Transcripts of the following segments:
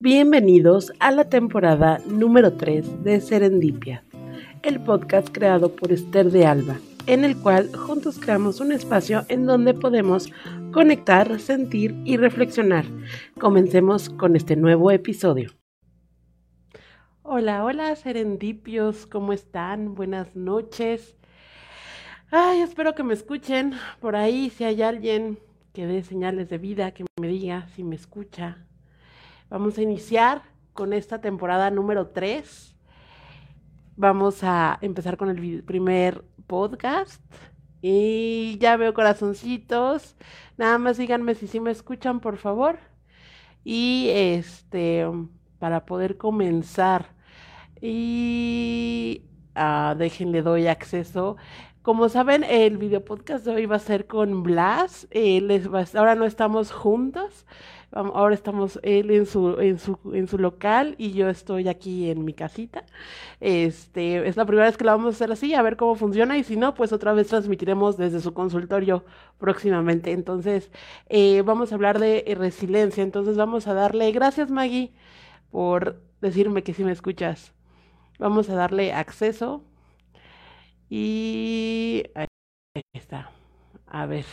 Bienvenidos a la temporada número 3 de Serendipia, el podcast creado por Esther de Alba, en el cual juntos creamos un espacio en donde podemos conectar, sentir y reflexionar. Comencemos con este nuevo episodio. Hola, hola Serendipios, ¿cómo están? Buenas noches. Ay, espero que me escuchen por ahí, si hay alguien que dé señales de vida, que me diga si me escucha, Vamos a iniciar con esta temporada número 3. Vamos a empezar con el primer podcast. Y ya veo corazoncitos. Nada más díganme si sí me escuchan, por favor. Y este, para poder comenzar. Y uh, déjenle doy acceso. Como saben, el video podcast de hoy va a ser con Blas. Les va, ahora no estamos juntos. Ahora estamos él en su, en su, en su local y yo estoy aquí en mi casita. Este, es la primera vez que la vamos a hacer así, a ver cómo funciona y si no, pues otra vez transmitiremos desde su consultorio próximamente. Entonces, eh, vamos a hablar de eh, resiliencia. Entonces, vamos a darle, gracias Maggie por decirme que si me escuchas. Vamos a darle acceso y ahí está. A ver.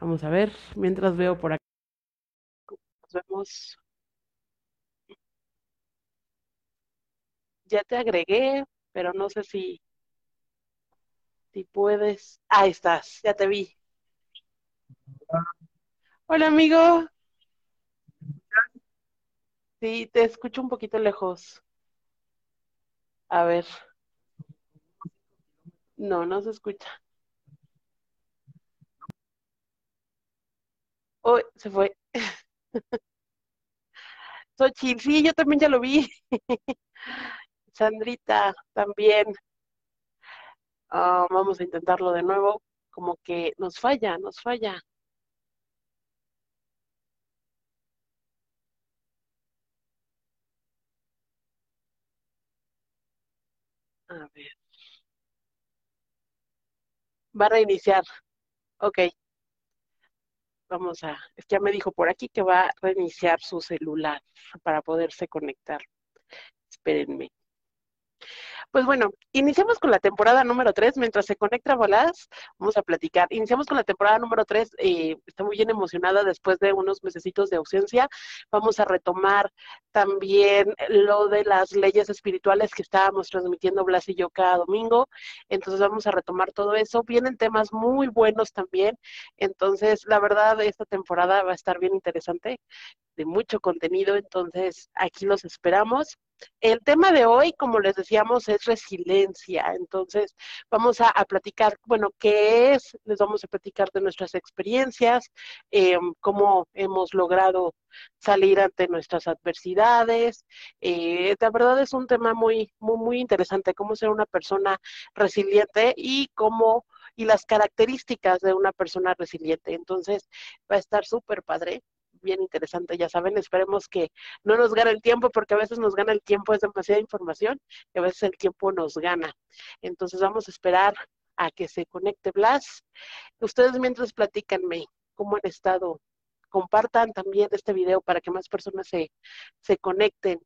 Vamos a ver, mientras veo por aquí vemos. Ya te agregué, pero no sé si, si puedes. Ahí estás, ya te vi. Hola, amigo. Sí, te escucho un poquito lejos. A ver. No, no se escucha. Oh, se fue. Xochitl, sí, yo también ya lo vi. Sandrita, también. Ah, vamos a intentarlo de nuevo. Como que nos falla, nos falla. A ver. Va a reiniciar. Ok. Vamos a, ya me dijo por aquí que va a reiniciar su celular para poderse conectar. Espérenme. Pues bueno, iniciamos con la temporada número 3. Mientras se conecta Bolas, vamos a platicar. Iniciamos con la temporada número 3. Eh, está muy bien emocionada después de unos mesecitos de ausencia. Vamos a retomar también lo de las leyes espirituales que estábamos transmitiendo Blas y yo cada domingo. Entonces vamos a retomar todo eso. Vienen temas muy buenos también. Entonces, la verdad, esta temporada va a estar bien interesante, de mucho contenido. Entonces, aquí los esperamos. El tema de hoy, como les decíamos, es resiliencia. Entonces, vamos a, platicar, bueno, qué es, les vamos a platicar de nuestras experiencias, eh, cómo hemos logrado salir ante nuestras adversidades. Eh, la verdad es un tema muy, muy, muy interesante, cómo ser una persona resiliente y cómo y las características de una persona resiliente. Entonces, va a estar súper padre bien interesante, ya saben, esperemos que no nos gane el tiempo, porque a veces nos gana el tiempo, es demasiada información, y a veces el tiempo nos gana. Entonces vamos a esperar a que se conecte Blas. Ustedes mientras platícanme cómo han estado, compartan también este video para que más personas se, se conecten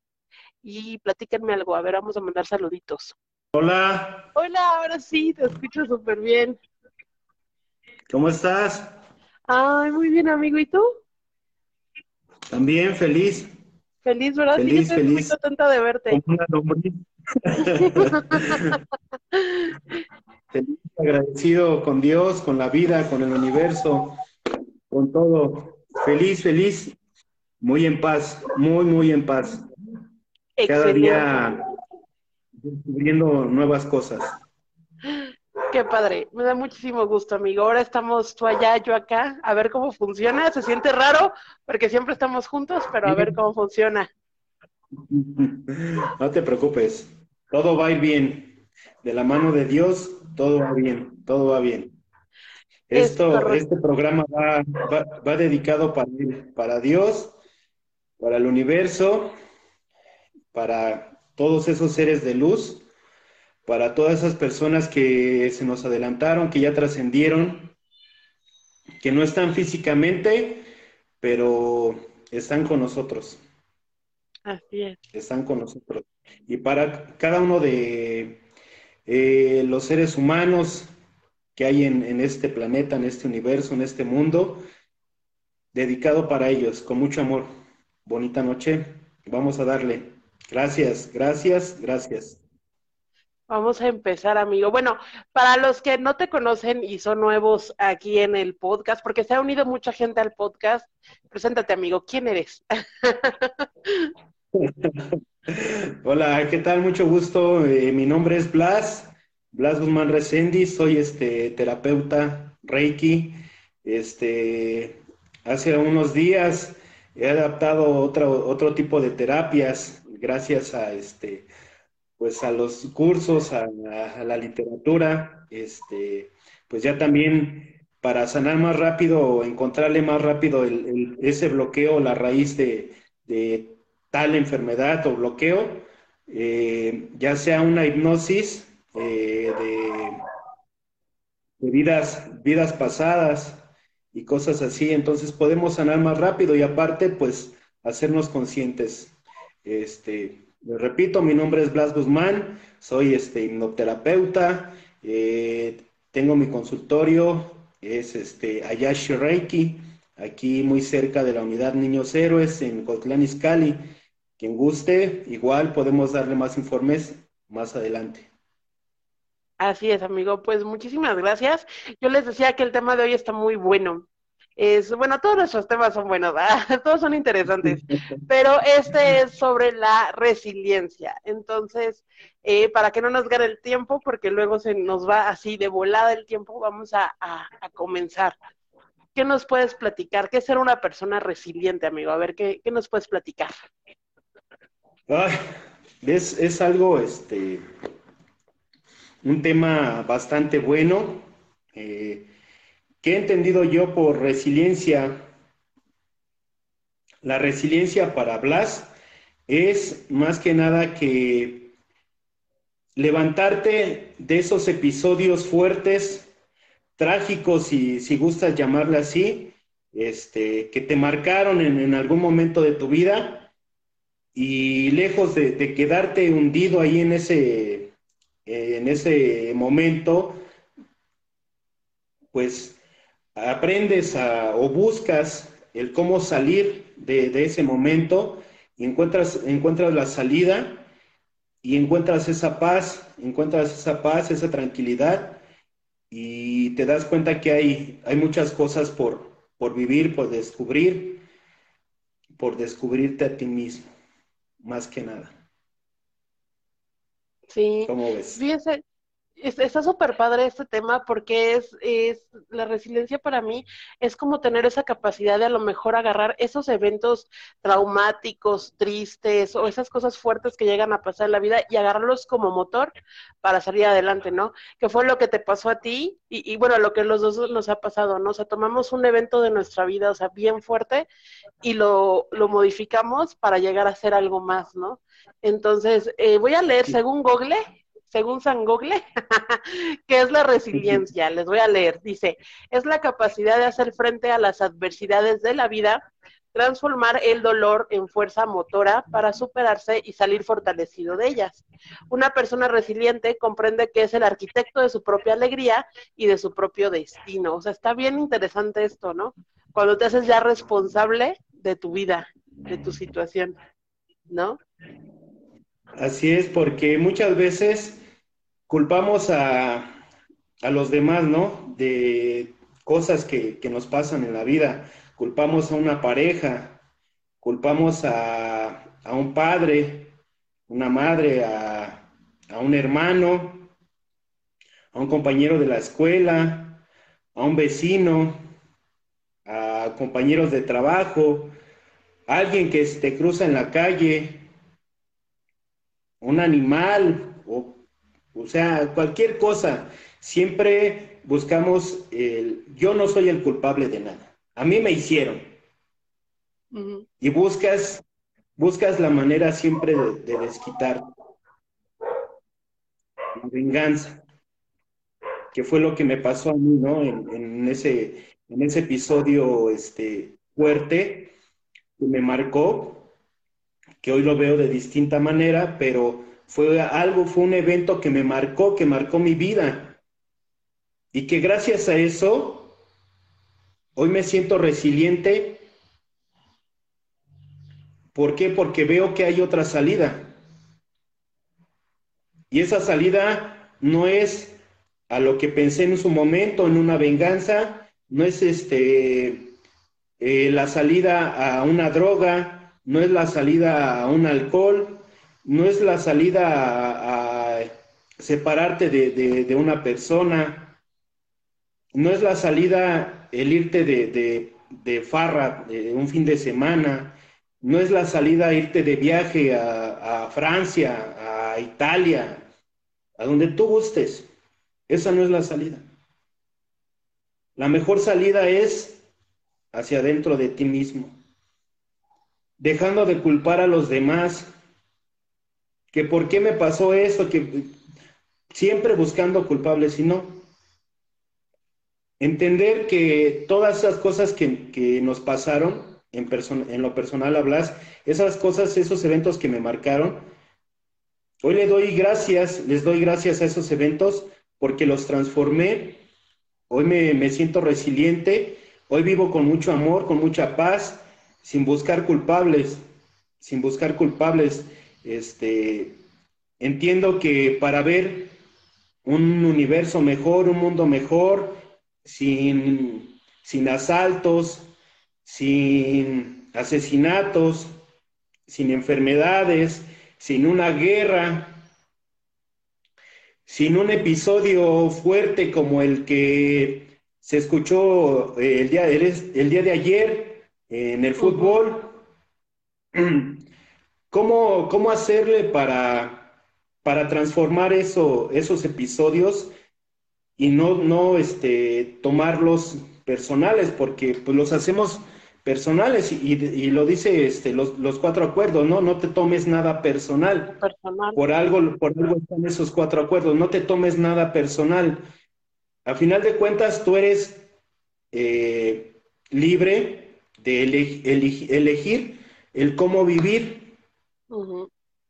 y platíquenme algo. A ver, vamos a mandar saluditos. Hola. Hola, ahora sí, te escucho súper bien. ¿Cómo estás? Ay, muy bien, amigo. ¿Y tú? También feliz. Feliz, ¿verdad? Feliz, sí, estoy muy contenta de verte. feliz, agradecido con Dios, con la vida, con el universo, con todo. Feliz, feliz, muy en paz, muy, muy en paz. Cada día descubriendo nuevas cosas. Qué padre, me da muchísimo gusto, amigo. Ahora estamos tú allá, yo acá, a ver cómo funciona. Se siente raro porque siempre estamos juntos, pero a ver cómo funciona. No te preocupes, todo va a ir bien. De la mano de Dios, todo va bien, todo va bien. Esto, este programa va, va, dedicado para, para Dios, para el universo, para todos esos seres de luz para todas esas personas que se nos adelantaron, que ya trascendieron, que no están físicamente, pero están con nosotros. Así es. Están con nosotros. Y para cada uno de eh, los seres humanos que hay en, este planeta, en este universo, en este mundo, dedicado para ellos, con mucho amor. Bonita noche. Vamos a darle. Gracias, gracias, gracias. Vamos a empezar, amigo. Bueno, para los que no te conocen y son nuevos aquí en el podcast, porque se ha unido mucha gente al podcast, preséntate, amigo. ¿Quién eres? Hola, ¿qué tal? Mucho gusto. Eh, mi nombre es Blas, Blas Guzmán Resendi, soy este terapeuta Reiki. Este, hace unos días he adaptado otro, otro tipo de terapias gracias a este pues a los cursos, a, la literatura, este, pues ya también para sanar más rápido o encontrarle más rápido ese bloqueo, la raíz de, tal enfermedad o bloqueo, eh, ya sea una hipnosis eh, de, vidas, vidas pasadas y cosas así, entonces podemos sanar más rápido y aparte, pues, hacernos conscientes. Este, les repito, mi nombre es Blas Guzmán, soy este hipnoterapeuta, eh, tengo mi consultorio, es este Ayashi Reiki, aquí muy cerca de la unidad Niños Héroes en Cotlán Izcalli. Quien guste, igual podemos darle más informes más adelante. Así es, amigo. Pues muchísimas gracias. Yo les decía que el tema de hoy está muy bueno. Es, bueno, todos nuestros temas son buenos, todos son interesantes, pero este es sobre la resiliencia. Entonces, eh, para que no nos gane el tiempo, porque luego se nos va así de volada el tiempo, vamos a, comenzar. ¿Qué nos puedes platicar? ¿Qué es ser una persona resiliente, amigo? A ver, ¿qué, qué nos puedes platicar? es, algo, este, un tema bastante bueno. Eh, ¿Qué he entendido yo por resiliencia? La resiliencia para Blas es más que nada que levantarte de esos episodios fuertes, trágicos, y si gustas llamarle así, este, que te marcaron en algún momento de tu vida y lejos de, quedarte hundido ahí en ese, en ese momento, pues aprendes o buscas el cómo salir de, ese momento y encuentras, encuentras la salida y encuentras esa paz, encuentras esa paz, esa tranquilidad y te das cuenta que hay, hay muchas cosas por, por vivir, por descubrir, por descubrirte a ti mismo más que nada. Sí. ¿Cómo ves? Fíjese, está súper padre este tema porque es, es, la resiliencia para mí es como tener esa capacidad de a lo mejor agarrar esos eventos traumáticos, tristes o esas cosas fuertes que llegan a pasar en la vida y agarrarlos como motor para salir adelante, ¿no? Que fue lo que te pasó a ti y, y bueno, lo que los dos nos ha pasado, ¿no? O sea, tomamos un evento de nuestra vida, o sea, bien fuerte y lo, lo modificamos para llegar a ser algo más, ¿no? Entonces, eh, voy a leer según Google según San Google, que es la resiliencia. Les voy a leer. Dice, es la capacidad de hacer frente a las adversidades de la vida, transformar el dolor en fuerza motora para superarse y salir fortalecido de ellas. Una persona resiliente comprende que es el arquitecto de su propia alegría y de su propio destino. O sea, está bien interesante esto, ¿no? Cuando te haces ya responsable de tu vida, de tu situación, ¿no? Así es, porque muchas veces culpamos a, los demás, ¿no? De cosas que, nos pasan en la vida. Culpamos a una pareja, culpamos a, un padre, una madre, a, a un hermano, a un compañero de la escuela, a un vecino, a compañeros de trabajo, a alguien que te cruza en la calle, un animal, o, o sea, cualquier cosa. Siempre buscamos el, yo no soy el culpable de nada. A mí me hicieron. Y buscas, buscas la manera siempre de, desquitar. La venganza. Que fue lo que me pasó a mí, ¿no? En, ese, en ese episodio este, fuerte que me marcó que hoy lo veo de distinta manera, pero fue algo, fue un evento que me marcó, que marcó mi vida. Y que gracias a eso, hoy me siento resiliente. ¿Por qué? Porque veo que hay otra salida. Y esa salida no es a lo que pensé en su momento, en una venganza, no es este eh, la salida a una droga, no es la salida a un alcohol, no es la salida a, separarte de, una persona, no es la salida el irte de, de farra de un fin de semana, no es la salida irte de viaje a, a Francia, a Italia, a donde tú gustes. Esa no es la salida. La mejor salida es hacia adentro de ti mismo, dejando de culpar a los demás, que por qué me pasó esto, que siempre buscando culpables y no. Entender que todas esas cosas que, nos pasaron, en, en lo personal hablas, esas cosas, esos eventos que me marcaron, hoy le doy gracias, les doy gracias a esos eventos porque los transformé. Hoy me, siento resiliente, hoy vivo con mucho amor, con mucha paz, sin buscar culpables, sin buscar culpables. Este, entiendo que para ver un universo mejor, un mundo mejor, sin, sin asaltos, sin asesinatos, sin enfermedades, sin una guerra, sin un episodio fuerte como el que se escuchó el día, el, día de ayer en el fútbol, ¿cómo, cómo hacerle para, para transformar eso, esos episodios y no, no este, tomarlos personales? Porque pues, los hacemos personales y, lo dice este, los, cuatro acuerdos, ¿no? No te tomes nada personal. Por algo, por algo están esos cuatro acuerdos, no te tomes nada personal. A final de cuentas, tú eres eh, libre de elegir el cómo vivir.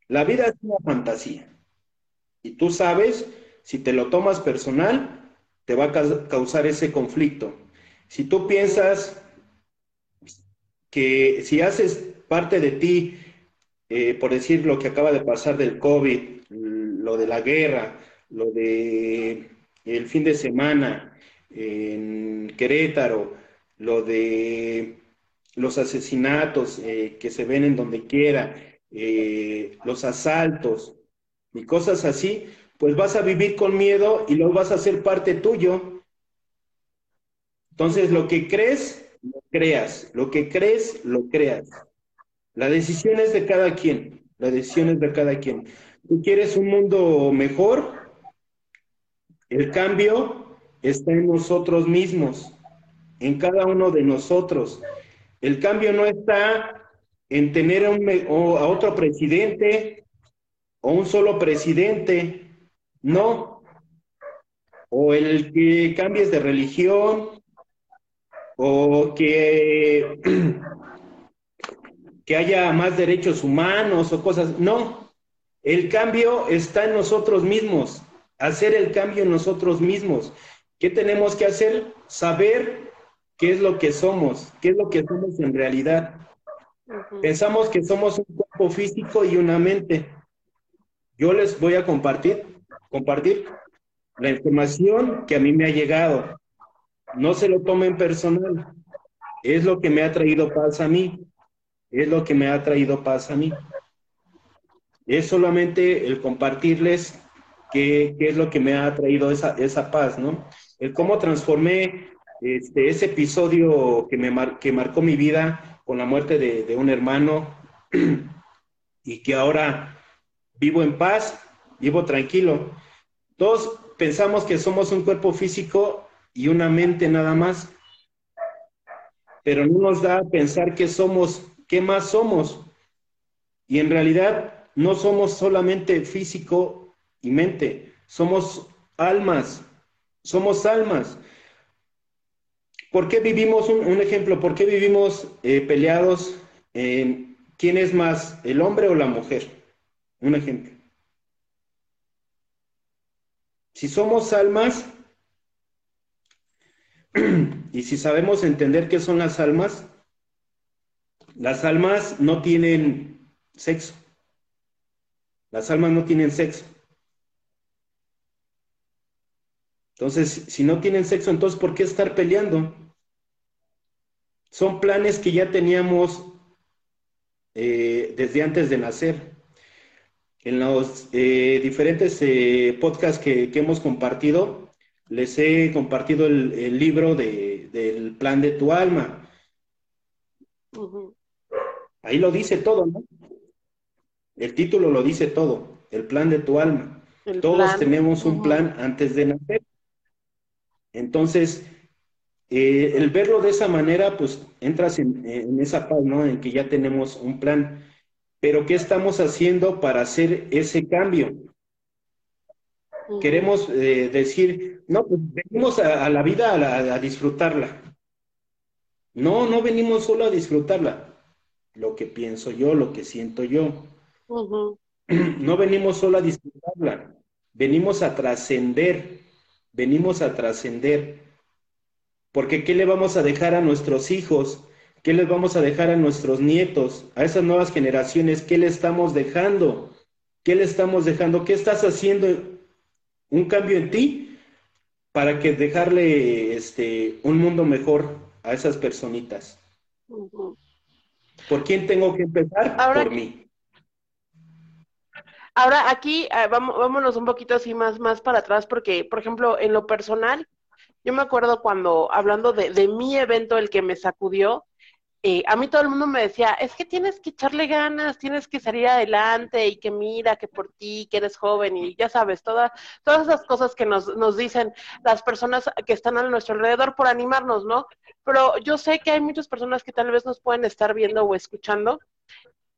La vida es una fantasía. Y tú sabes, si te lo tomas personal, te va a causar ese conflicto. Si tú piensas que si haces parte de ti, eh, por decir lo que acaba de pasar del COVID, lo de la guerra, lo de el fin de semana en Querétaro, lo de los asesinatos eh, que se ven en donde quiera, eh, los asaltos y cosas así, pues vas a vivir con miedo y lo vas a hacer parte tuyo. Entonces, lo que crees lo creas. Lo que crees, lo creas. La decisión es de cada quien. La decisión es de cada quien. Tú quieres un mundo mejor. El cambio está en nosotros mismos, en cada uno de nosotros. El cambio no está en tener a, un, a otro presidente o un solo presidente. No. O el que cambies de religión, o que, que haya más derechos humanos o cosas. No, el cambio está en nosotros mismos, hacer el cambio en nosotros mismos. ¿Qué tenemos que hacer? Saber qué es lo que somos, qué es lo que somos en realidad. Pensamos que somos un cuerpo físico y una mente. Yo les voy a compartir, compartir la información que a mí me ha llegado. No se lo tomen personal. Es lo que me ha traído paz a mí. Es lo que me ha traído paz a mí. Es solamente el compartirles qué, es lo que me ha traído esa, esa paz, ¿no? El cómo transformé este, ese episodio que, me que marcó mi vida con la muerte de, de un hermano y que ahora vivo en paz, vivo tranquilo. Todos pensamos que somos un cuerpo físico y una mente nada más. Pero no nos da a pensar que somos, qué más somos. Y en realidad no somos solamente físico y mente, somos almas, somos almas. ¿Por qué vivimos, un, ejemplo, por qué vivimos eh, peleados ¿quién es más, el hombre o la mujer? Un ejemplo. Si somos almas, y si sabemos entender qué son las almas, las almas no tienen sexo. Las almas no tienen sexo. Entonces, si no tienen sexo, entonces ¿por qué estar peleando? Son planes que ya teníamos eh, desde antes de nacer. En los eh, diferentes eh, podcasts que, hemos compartido, les he compartido el, libro del plan de tu alma. Ahí lo dice todo, ¿no? El título lo dice todo, el plan de tu alma. Todos tenemos un plan antes de nacer. Entonces, eh, el verlo de esa manera, pues entras en, esa paz, ¿no? En que ya tenemos un plan. Pero ¿qué estamos haciendo para hacer ese cambio? Queremos eh, decir, no, pues venimos a, la vida a, disfrutarla. No, no venimos solo a disfrutarla. Lo que pienso yo, lo que siento yo. No venimos solo a disfrutarla, venimos a trascender venimos a trascender. Porque ¿qué le vamos a dejar a nuestros hijos? ¿Qué les vamos a dejar a nuestros nietos? A esas nuevas generaciones, ¿qué le estamos dejando? ¿Qué le estamos dejando? ¿Qué estás haciendo? ¿Un cambio en ti? Para que dejarle este, un mundo mejor a esas personitas. ¿Por quién tengo que empezar? Por mí. Ahora aquí vamos, vámonos un poquito así más, más para atrás, porque, por ejemplo, en lo personal, yo me acuerdo cuando, hablando de, mi evento, el que me sacudió, eh, a mí todo el mundo me decía, es que tienes que echarle ganas, tienes que salir adelante y que mira, que por ti, que eres joven y ya sabes, todas todas esas cosas que nos, nos dicen las personas que están a nuestro alrededor por animarnos, ¿no? Pero yo sé que hay muchas personas que tal vez nos pueden estar viendo o escuchando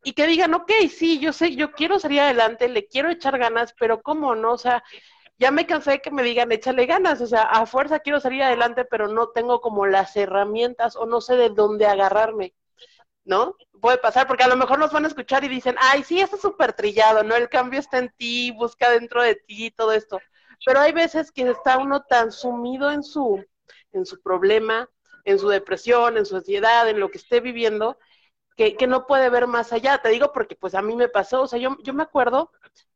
y que digan, ok, sí, yo sé, yo quiero salir adelante, le quiero echar ganas, pero ¿cómo no? O sea, ya me cansé de que me digan, échale ganas, o sea, a fuerza quiero salir adelante, pero no tengo como las herramientas o no sé de dónde agarrarme, ¿no? Puede pasar, porque a lo mejor nos van a escuchar y dicen, ay, sí, eso es súper trillado, ¿no? El cambio está en ti, busca dentro de ti, todo esto. Pero hay veces que está uno tan sumido en su, en su problema, en su depresión, en su ansiedad, en lo que esté viviendo, que, no puede ver más allá. Te digo porque pues a mí me pasó, o sea, yo, yo me acuerdo,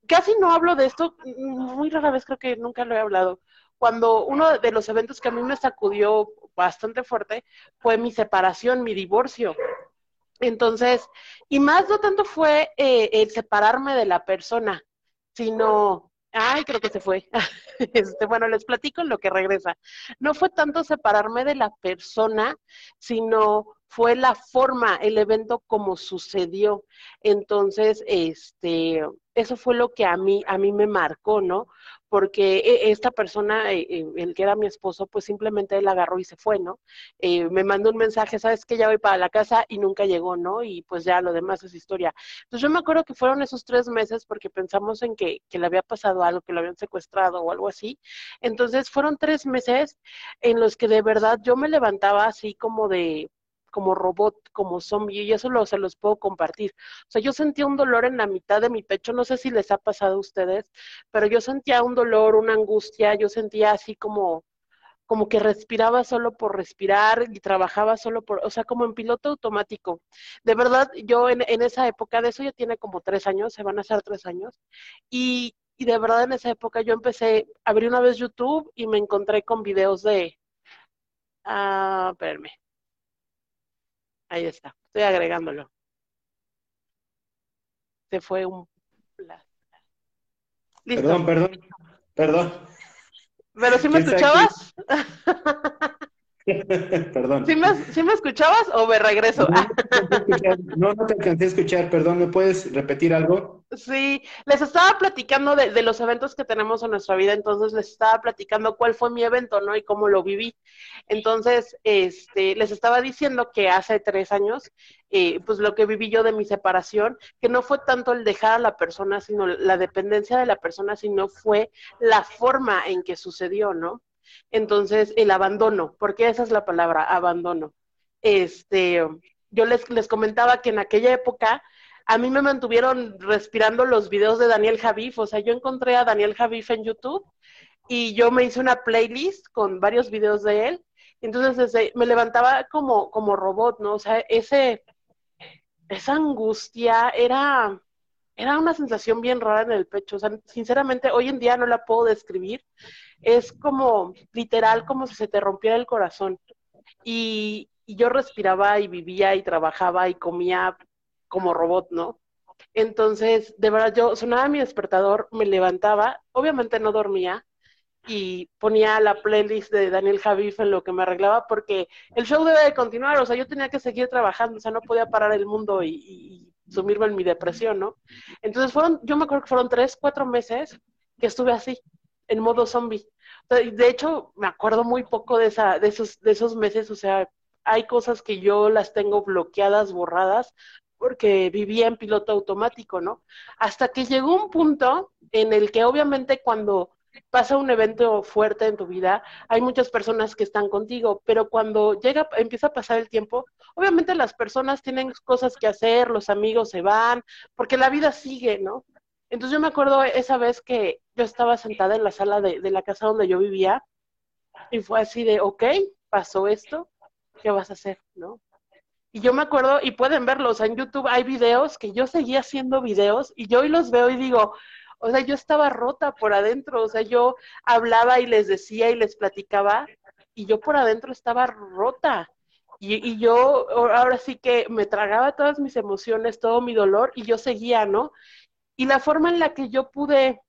casi no hablo de esto, muy rara vez creo que nunca lo he hablado. Cuando uno de los eventos que a mí me sacudió bastante fuerte fue mi separación, mi divorcio. Entonces, y más no tanto fue eh, el separarme de la persona, sino Ay, creo que se fue. Este, bueno, les platico en lo que regresa. No fue tanto separarme de la persona, sino fue la forma, el evento como sucedió. Entonces, este, eso fue lo que a mí, a mí me marcó, ¿no? Porque e, esta persona, eh, eh, el que era mi esposo, pues simplemente él agarró y se fue, ¿no? Eh, me mandó un mensaje, sabes que ya voy para la casa y nunca llegó, ¿no? Y pues ya lo demás es historia. Entonces yo me acuerdo que fueron esos tres meses porque pensamos en que, que le había pasado algo, que lo habían secuestrado o algo así. Entonces fueron tres meses en los que de verdad yo me levantaba así como de, como robot, como zombie, y eso lo, se los puedo compartir. O sea, yo sentía un dolor en la mitad de mi pecho, no sé si les ha pasado a ustedes, pero yo sentía un dolor, una angustia, yo sentía así como, como que respiraba solo por respirar y trabajaba solo por, o sea, como en piloto automático. De verdad, yo en, esa época, de eso ya tiene como tres años, se van a hacer tres años, y, de verdad en esa época yo empecé, abrí una vez YouTube y me encontré con videos de, ah, espérenme, Ahí está, estoy agregándolo. Se fue un... Perdón, perdón, perdón. ¿Pero si me escuchabas? perdón. ¿Sí me, escuchabas o me regreso? no, no te alcancé a escuchar, perdón, ¿me puedes repetir algo? Sí, les estaba platicando de, los eventos que tenemos en nuestra vida, entonces les estaba platicando cuál fue mi evento, ¿no? Y cómo lo viví. Entonces, este, les estaba diciendo que hace tres años, eh, pues lo que viví yo de mi separación, que no fue tanto el dejar a la persona, sino la dependencia de la persona, sino fue la forma en que sucedió, ¿no? Entonces, el abandono, porque esa es la palabra, abandono. Este, yo les, les comentaba que en aquella época a mí me mantuvieron respirando los videos de Daniel Javif, o sea, yo encontré a Daniel Javif en YouTube y yo me hice una playlist con varios videos de él, entonces me levantaba como, como robot, ¿no? O sea, ese, esa angustia era, era una sensación bien rara en el pecho, o sea, sinceramente hoy en día no la puedo describir, es como literal como si se te rompiera el corazón. Y yo respiraba y vivía y trabajaba y comía como robot, ¿no? Entonces, de verdad, yo sonaba mi despertador, me levantaba, obviamente no dormía, y ponía la playlist de Daniel Javif en lo que me arreglaba, porque el show debe de continuar, o sea, yo tenía que seguir trabajando, o sea, no podía parar el mundo y, y sumirme en mi depresión, ¿no? Entonces fueron, yo me acuerdo que fueron tres, cuatro meses que estuve así, en modo zombie. De hecho, me acuerdo muy poco de, esa, de, esos, de esos meses, o sea, hay cosas que yo las tengo bloqueadas, borradas, porque vivía en piloto automático, ¿no? Hasta que llegó un punto en el que obviamente cuando pasa un evento fuerte en tu vida, hay muchas personas que están contigo, pero cuando llega, empieza a pasar el tiempo, obviamente las personas tienen cosas que hacer, los amigos se van, porque la vida sigue, ¿no? Entonces yo me acuerdo esa vez que yo estaba sentada en la sala de, de la casa donde yo vivía y fue así de, ok, pasó esto, ¿qué vas a hacer? ¿No? Y yo me acuerdo, y pueden verlos, en YouTube hay videos que yo seguía haciendo videos y yo hoy los veo y digo, o sea, yo estaba rota por adentro, o sea, yo hablaba y les decía y les platicaba y yo por adentro estaba rota. Y, y yo ahora sí que me tragaba todas mis emociones, todo mi dolor y yo seguía, ¿no? Y la forma en la que yo pude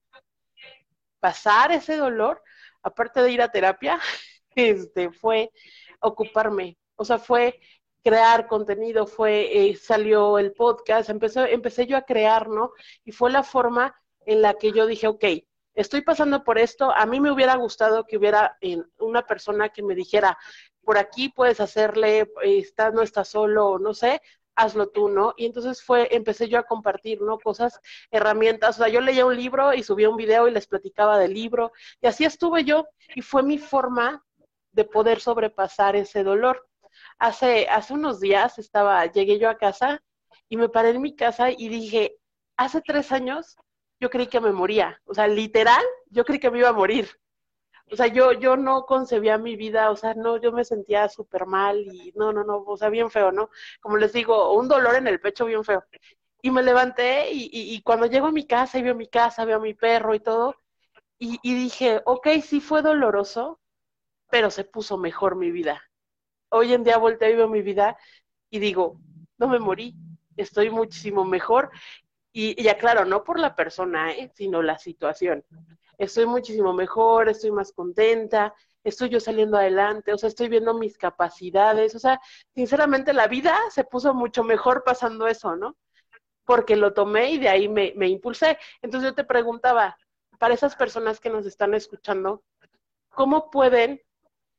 pasar ese dolor, aparte de ir a terapia, este, fue ocuparme. O sea, fue crear contenido, fue, eh, salió el podcast, empecé, empecé yo a crear, ¿no? Y fue la forma en la que yo dije, ok, estoy pasando por esto, a mí me hubiera gustado que hubiera una persona que me dijera, por aquí puedes hacerle, está, no estás solo, no sé, hazlo tú, ¿no? Y entonces fue, empecé yo a compartir, ¿no? Cosas, herramientas, o sea, yo leía un libro y subía un video y les platicaba del libro, y así estuve yo, y fue mi forma de poder sobrepasar ese dolor. Hace, hace unos días estaba, llegué yo a casa y me paré en mi casa y dije, hace tres años yo creí que me moría, o sea, literal, yo creí que me iba a morir. O sea, yo, yo no concebía mi vida, o sea, no, yo me sentía súper mal y no, no, no, o sea, bien feo, ¿no? Como les digo, un dolor en el pecho bien feo. Y me levanté y, y, cuando llego a mi casa y veo mi casa, veo a mi perro y todo, y, dije, ok, sí fue doloroso, pero se puso mejor mi vida. Hoy en día volteo y veo mi vida y digo, no me morí, estoy muchísimo mejor. Y, ya claro, no por la persona, ¿eh? sino la situación. Estoy muchísimo mejor, estoy más contenta, estoy yo saliendo adelante, o sea, estoy viendo mis capacidades, o sea, sinceramente la vida se puso mucho mejor pasando eso, ¿no? Porque lo tomé y de ahí me, me impulsé. Entonces yo te preguntaba, para esas personas que nos están escuchando, ¿cómo pueden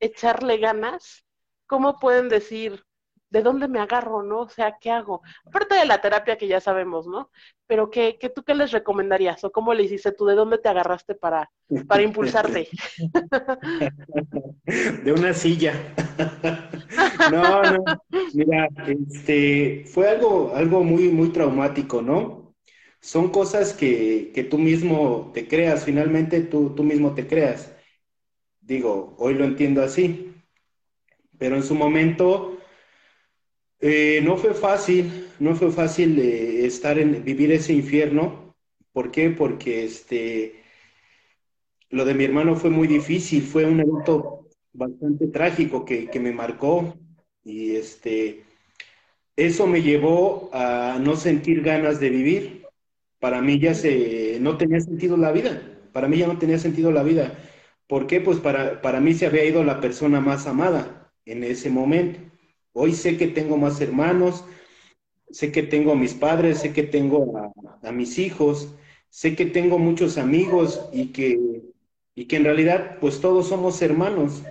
echarle ganas, ¿cómo pueden decir, ¿de dónde me agarro, no? O sea, ¿qué hago? Aparte de la terapia que ya sabemos, ¿no? Pero ¿qué, qué tú qué les recomendarías? ¿O cómo le hiciste tú? ¿De dónde te agarraste para, para impulsarte? De una silla. No, no. Mira, este, fue algo, algo muy, muy traumático, ¿no? Son cosas que, que tú mismo te creas, finalmente tú, tú mismo te creas. Digo, hoy lo entiendo así, pero en su momento eh, no fue fácil, no fue fácil eh, estar en, vivir ese infierno. ¿Por qué? Porque este, lo de mi hermano fue muy difícil, fue un evento bastante trágico que, que me marcó y este, eso me llevó a no sentir ganas de vivir. Para mí ya se, no tenía sentido la vida, para mí ya no tenía sentido la vida. ¿Por qué? Pues para, para mí se había ido la persona más amada en ese momento. Hoy sé que tengo más hermanos, sé que tengo a mis padres, sé que tengo a, mis hijos, sé que tengo muchos amigos y que, y que en realidad pues todos somos hermanos,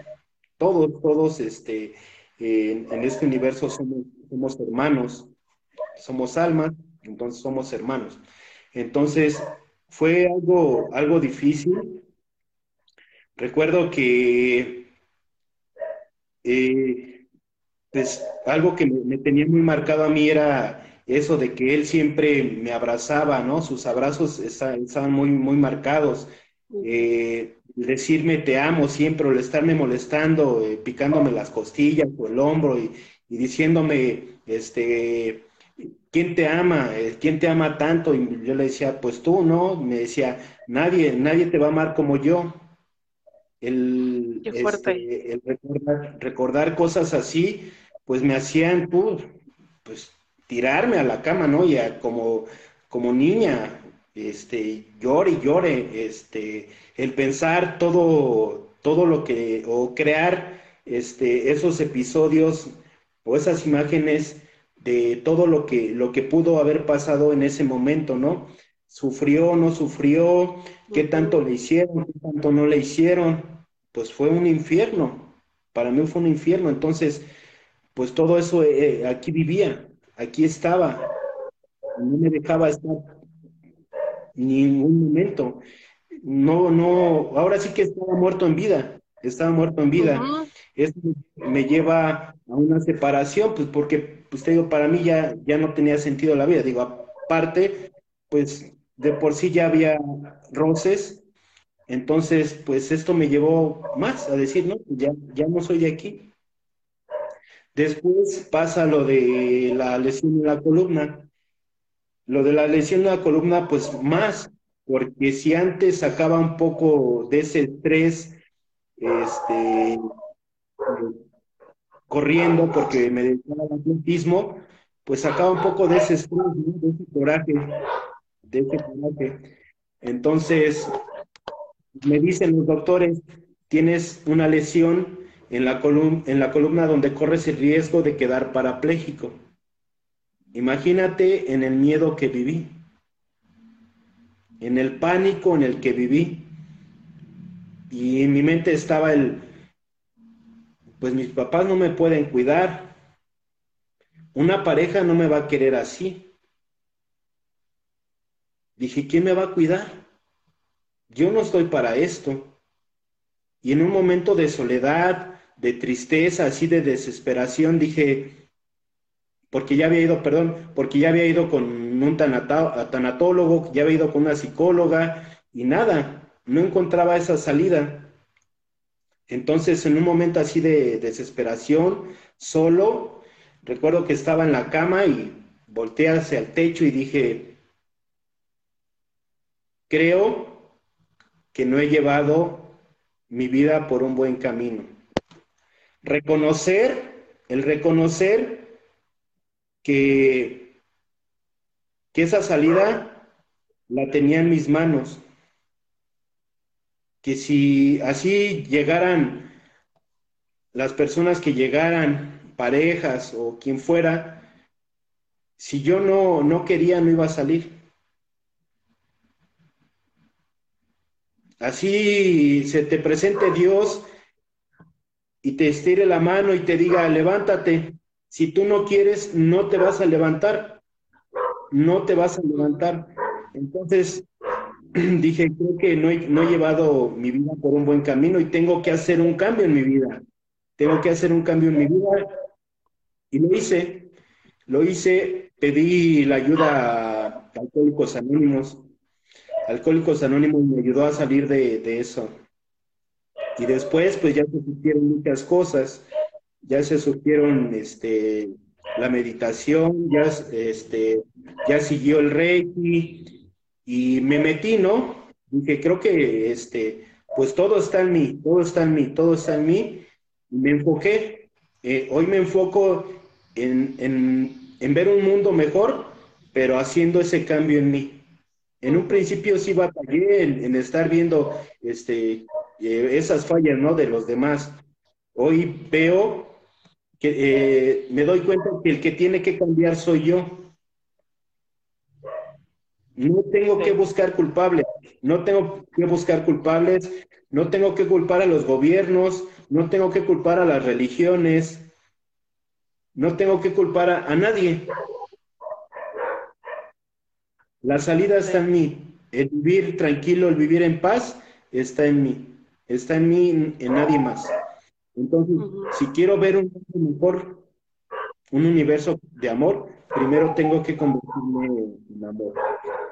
todos, todos este, en este universo somos, somos hermanos, somos almas, entonces somos hermanos. Entonces fue algo, algo difícil, Recuerdo que eh, pues, algo que me, tenía muy marcado a mí era eso de que él siempre me abrazaba, ¿no? Sus abrazos estaban muy, muy marcados. Eh, decirme te amo siempre, o estarme molestando, eh, picándome las costillas o el hombro y, diciéndome, este, ¿quién te ama? Eh, ¿Quién te ama tanto? Y yo le decía, pues tú, ¿no? Me decía, nadie, nadie te va a amar como yo. El, este, el recordar, recordar, cosas así, pues me hacían, pues, pues tirarme a la cama, ¿no? Y como, como niña, este, llore y llore, este, el pensar todo, todo lo que, o crear este, esos episodios o esas imágenes de todo lo que, lo que pudo haber pasado en ese momento, ¿no? Sufrió, no sufrió, qué tanto le hicieron, qué tanto no le hicieron, pues fue un infierno, para mí fue un infierno, entonces, pues todo eso eh, aquí vivía, aquí estaba, no me dejaba estar ningún momento. No, no, ahora sí que estaba muerto en vida, estaba muerto en vida. Esto me lleva a una separación, pues porque, pues te digo, para mí ya, ya no tenía sentido la vida. Digo, aparte, pues de por sí ya había roces, entonces, pues esto me llevó más a decir, no, ya, ya no soy de aquí. Después pasa lo de la lesión en la columna. Lo de la lesión de la columna, pues más, porque si antes sacaba un poco de ese estrés, este, corriendo porque me dedicaba al atletismo, pues sacaba un poco de ese estrés, de ese coraje, de ese coraje. Entonces, me dicen los doctores, tienes una lesión en la, en la columna donde corres el riesgo de quedar parapléjico. Imagínate en el miedo que viví, en el pánico en el que viví. Y en mi mente estaba el, pues mis papás no me pueden cuidar, una pareja no me va a querer así. Dije, ¿quién me va a cuidar? Yo no estoy para esto. Y en un momento de soledad, de tristeza, así de desesperación, dije, porque ya había ido, perdón, porque ya había ido con un tanatólogo, ya había ido con una psicóloga y nada, no encontraba esa salida. Entonces, en un momento así de desesperación, solo, recuerdo que estaba en la cama y volteé hacia el techo y dije, creo que no he llevado mi vida por un buen camino. Reconocer, el reconocer que, esa salida la tenía en mis manos, que si así llegaran las personas que llegaran, parejas o quien fuera, si yo no, no quería, no iba a salir. Así se te presente Dios y te estire la mano y te diga, levántate, si tú no quieres, no te vas a levantar. No te vas a levantar. Entonces, dije, creo que no he, no he llevado mi vida por un buen camino y tengo que hacer un cambio en mi vida. Tengo que hacer un cambio en mi vida. Y lo hice. Lo hice, pedí la ayuda a Alcohólicos Anónimos. Alcohólicos Anónimos me ayudó a salir de, eso. Y después, pues ya se hicieron muchas cosas ya se supieron este, la meditación, ya, este, ya siguió el reiki y me metí, ¿no? Dije, creo que este, pues todo está en mí, todo está en mí, todo está en mí. Y me enfoqué, eh, hoy me enfoco en, en, ver un mundo mejor, pero haciendo ese cambio en mí. En un principio sí batallé en, en estar viendo este, eh, esas fallas, ¿no? De los demás. Hoy veo que eh, me doy cuenta que el que tiene que cambiar soy yo. No tengo que buscar culpables, no tengo que buscar culpables, no tengo que culpar a los gobiernos, no tengo que culpar a las religiones, no tengo que culpar a, nadie. La salida está en mí, el vivir tranquilo, el vivir en paz está en mí, está en mí, en nadie más. Entonces, si quiero ver un mundo mejor, un universo de amor, primero tengo que convertirme en amor.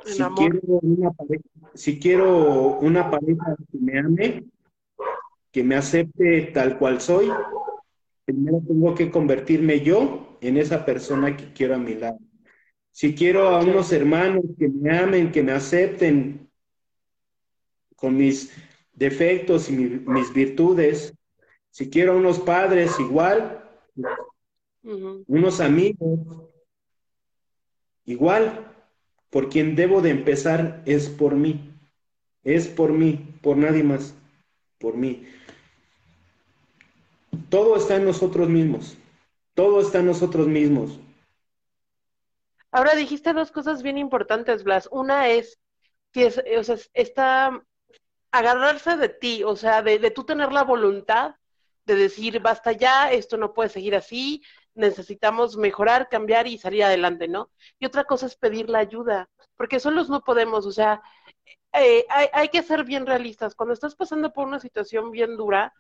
Si, Quiero una pareja, si quiero una pareja que me ame, que me acepte tal cual soy, primero tengo que convertirme yo en esa persona que quiero a mi lado. Si quiero a unos hermanos que me amen, que me acepten con mis defectos y mis virtudes, si quiero a unos padres igual, unos amigos igual, por quien debo de empezar es por mí, es por mí, por nadie más, por mí. Todo está en nosotros mismos, todo está en nosotros mismos. Ahora dijiste dos cosas bien importantes, Blas. Una es que es, o sea, está agarrarse de ti, o sea, de, de tú tener la voluntad de decir, basta ya, esto no puede seguir así, necesitamos mejorar, cambiar y salir adelante, ¿no? Y otra cosa es pedir la ayuda, porque solos no podemos, o sea, eh, hay, hay, que ser bien realistas. Cuando estás pasando por una situación bien dura,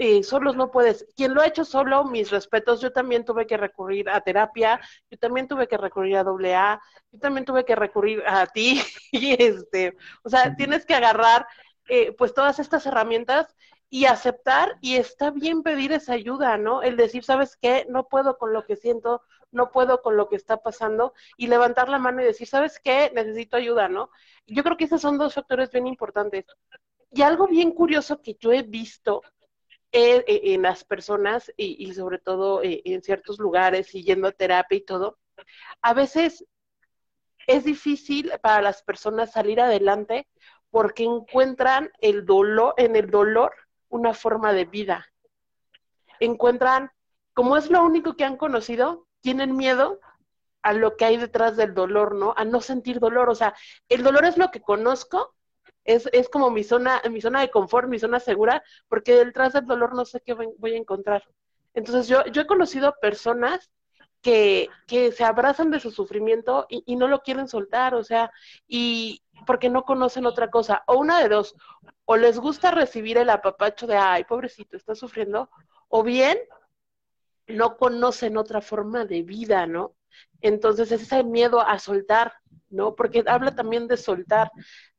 eh, solos no puedes. Quien lo ha hecho solo, mis respetos, yo también tuve que recurrir a terapia, yo también tuve que recurrir a doble A, yo también tuve que recurrir a ti, y este, o sea, tienes que agarrar eh, pues todas estas herramientas y aceptar y está bien pedir esa ayuda, ¿no? El decir, ¿sabes qué? No puedo con lo que siento, no puedo con lo que está pasando y levantar la mano y decir, ¿sabes qué? Necesito ayuda, ¿no? Yo creo que esos son dos factores bien importantes. Y algo bien curioso que yo he visto eh, eh, en las personas y, sobre todo eh, en ciertos lugares y yendo a terapia y todo, a veces es difícil para las personas salir adelante porque encuentran el dolor, en el dolor una forma de vida. Encuentran, como es lo único que han conocido, tienen miedo a lo que hay detrás del dolor, ¿no? A no sentir dolor. O sea, el dolor es lo que conozco, es, es como mi zona, mi zona de confort, mi zona segura, porque detrás del dolor no sé qué voy a encontrar. Entonces yo, yo he conocido personas que, que se abrazan de su sufrimiento y, y, no lo quieren soltar, o sea, y porque no conocen otra cosa. O una de dos, o les gusta recibir el apapacho de, ay, pobrecito, está sufriendo, o bien no conocen otra forma de vida, ¿no? Entonces es ese miedo a soltar, ¿no? Porque habla también de soltar,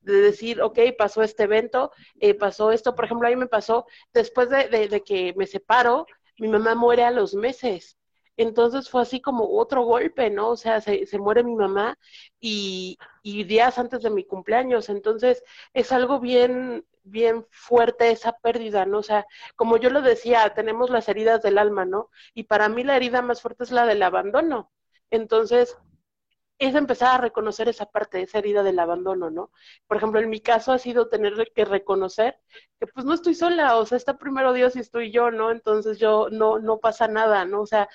de decir, ok, pasó este evento, eh, pasó esto, por ejemplo, a me pasó, después de, de que me separo, mi mamá muere a los meses. Entonces fue así como otro golpe, ¿no? O sea, se, se muere mi mamá y, y, días antes de mi cumpleaños. Entonces es algo bien, bien fuerte esa pérdida, ¿no? O sea, como yo lo decía, tenemos las heridas del alma, ¿no? Y para mí la herida más fuerte es la del abandono. Entonces, es empezar a reconocer esa parte, esa herida del abandono, ¿no? Por ejemplo, en mi caso ha sido tener que reconocer que pues no estoy sola, o sea, está primero Dios y estoy yo, ¿no? Entonces yo no, no pasa nada, ¿no? O sea,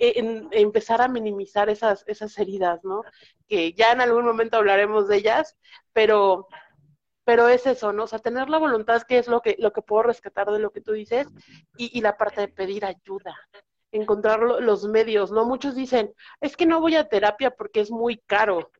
en, empezar a minimizar esas, esas heridas, ¿no? Que ya en algún momento hablaremos de ellas, pero, pero es eso, ¿no? O sea, tener la voluntad, que es lo que, lo que puedo rescatar de lo que tú dices, y, y la parte de pedir ayuda, encontrar los medios, ¿no? Muchos dicen, es que no voy a terapia porque es muy caro,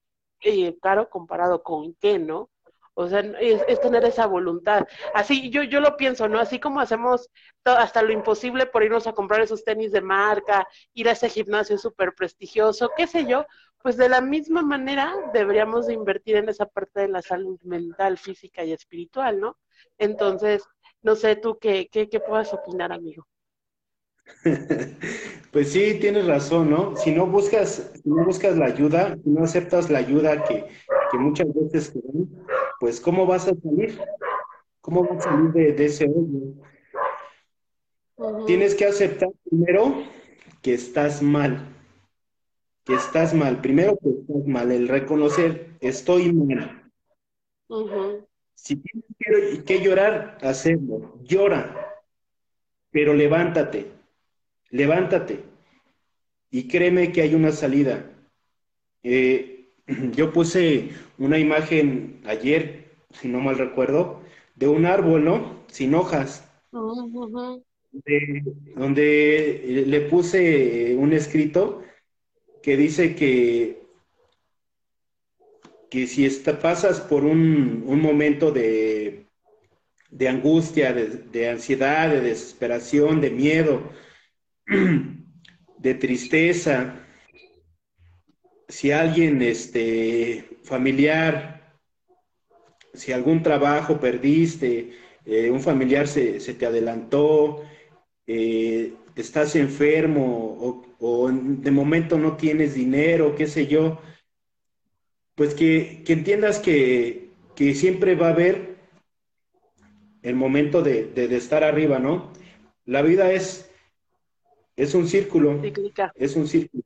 eh, caro comparado con qué, ¿no? O sea, es, tener esa voluntad. Así yo, yo lo pienso, ¿no? Así como hacemos hasta lo imposible por irnos a comprar esos tenis de marca, ir a ese gimnasio súper prestigioso, qué sé yo, pues de la misma manera deberíamos de invertir en esa parte de la salud mental, física y espiritual, ¿no? Entonces, no sé tú qué, qué, qué puedas opinar, amigo. Pues sí, tienes razón, ¿no? Si no buscas, si no buscas la ayuda, si no aceptas la ayuda que, que muchas veces te dan, pues ¿cómo vas a salir? ¿Cómo vas a salir de, ese hoyo? Tienes que aceptar primero que estás mal, que estás mal, primero que estás mal, el reconocer, estoy mal. Si tienes que, llorar, hacerlo, llora, pero levántate, levántate y créeme que hay una salida. Eh, yo puse una imagen ayer, si no mal recuerdo, de un árbol, ¿no? Sin hojas. donde le puse un escrito que dice que, que si pasas por un, momento de, de angustia, de, de ansiedad, de desesperación, de miedo, de tristeza, si alguien, este, familiar, si algún trabajo perdiste, eh, un familiar se, te adelantó, eh, estás enfermo o, de momento no tienes dinero, qué sé yo, pues que, entiendas que, siempre va a haber el momento de, estar arriba, ¿no? La vida es, es un círculo, es un círculo.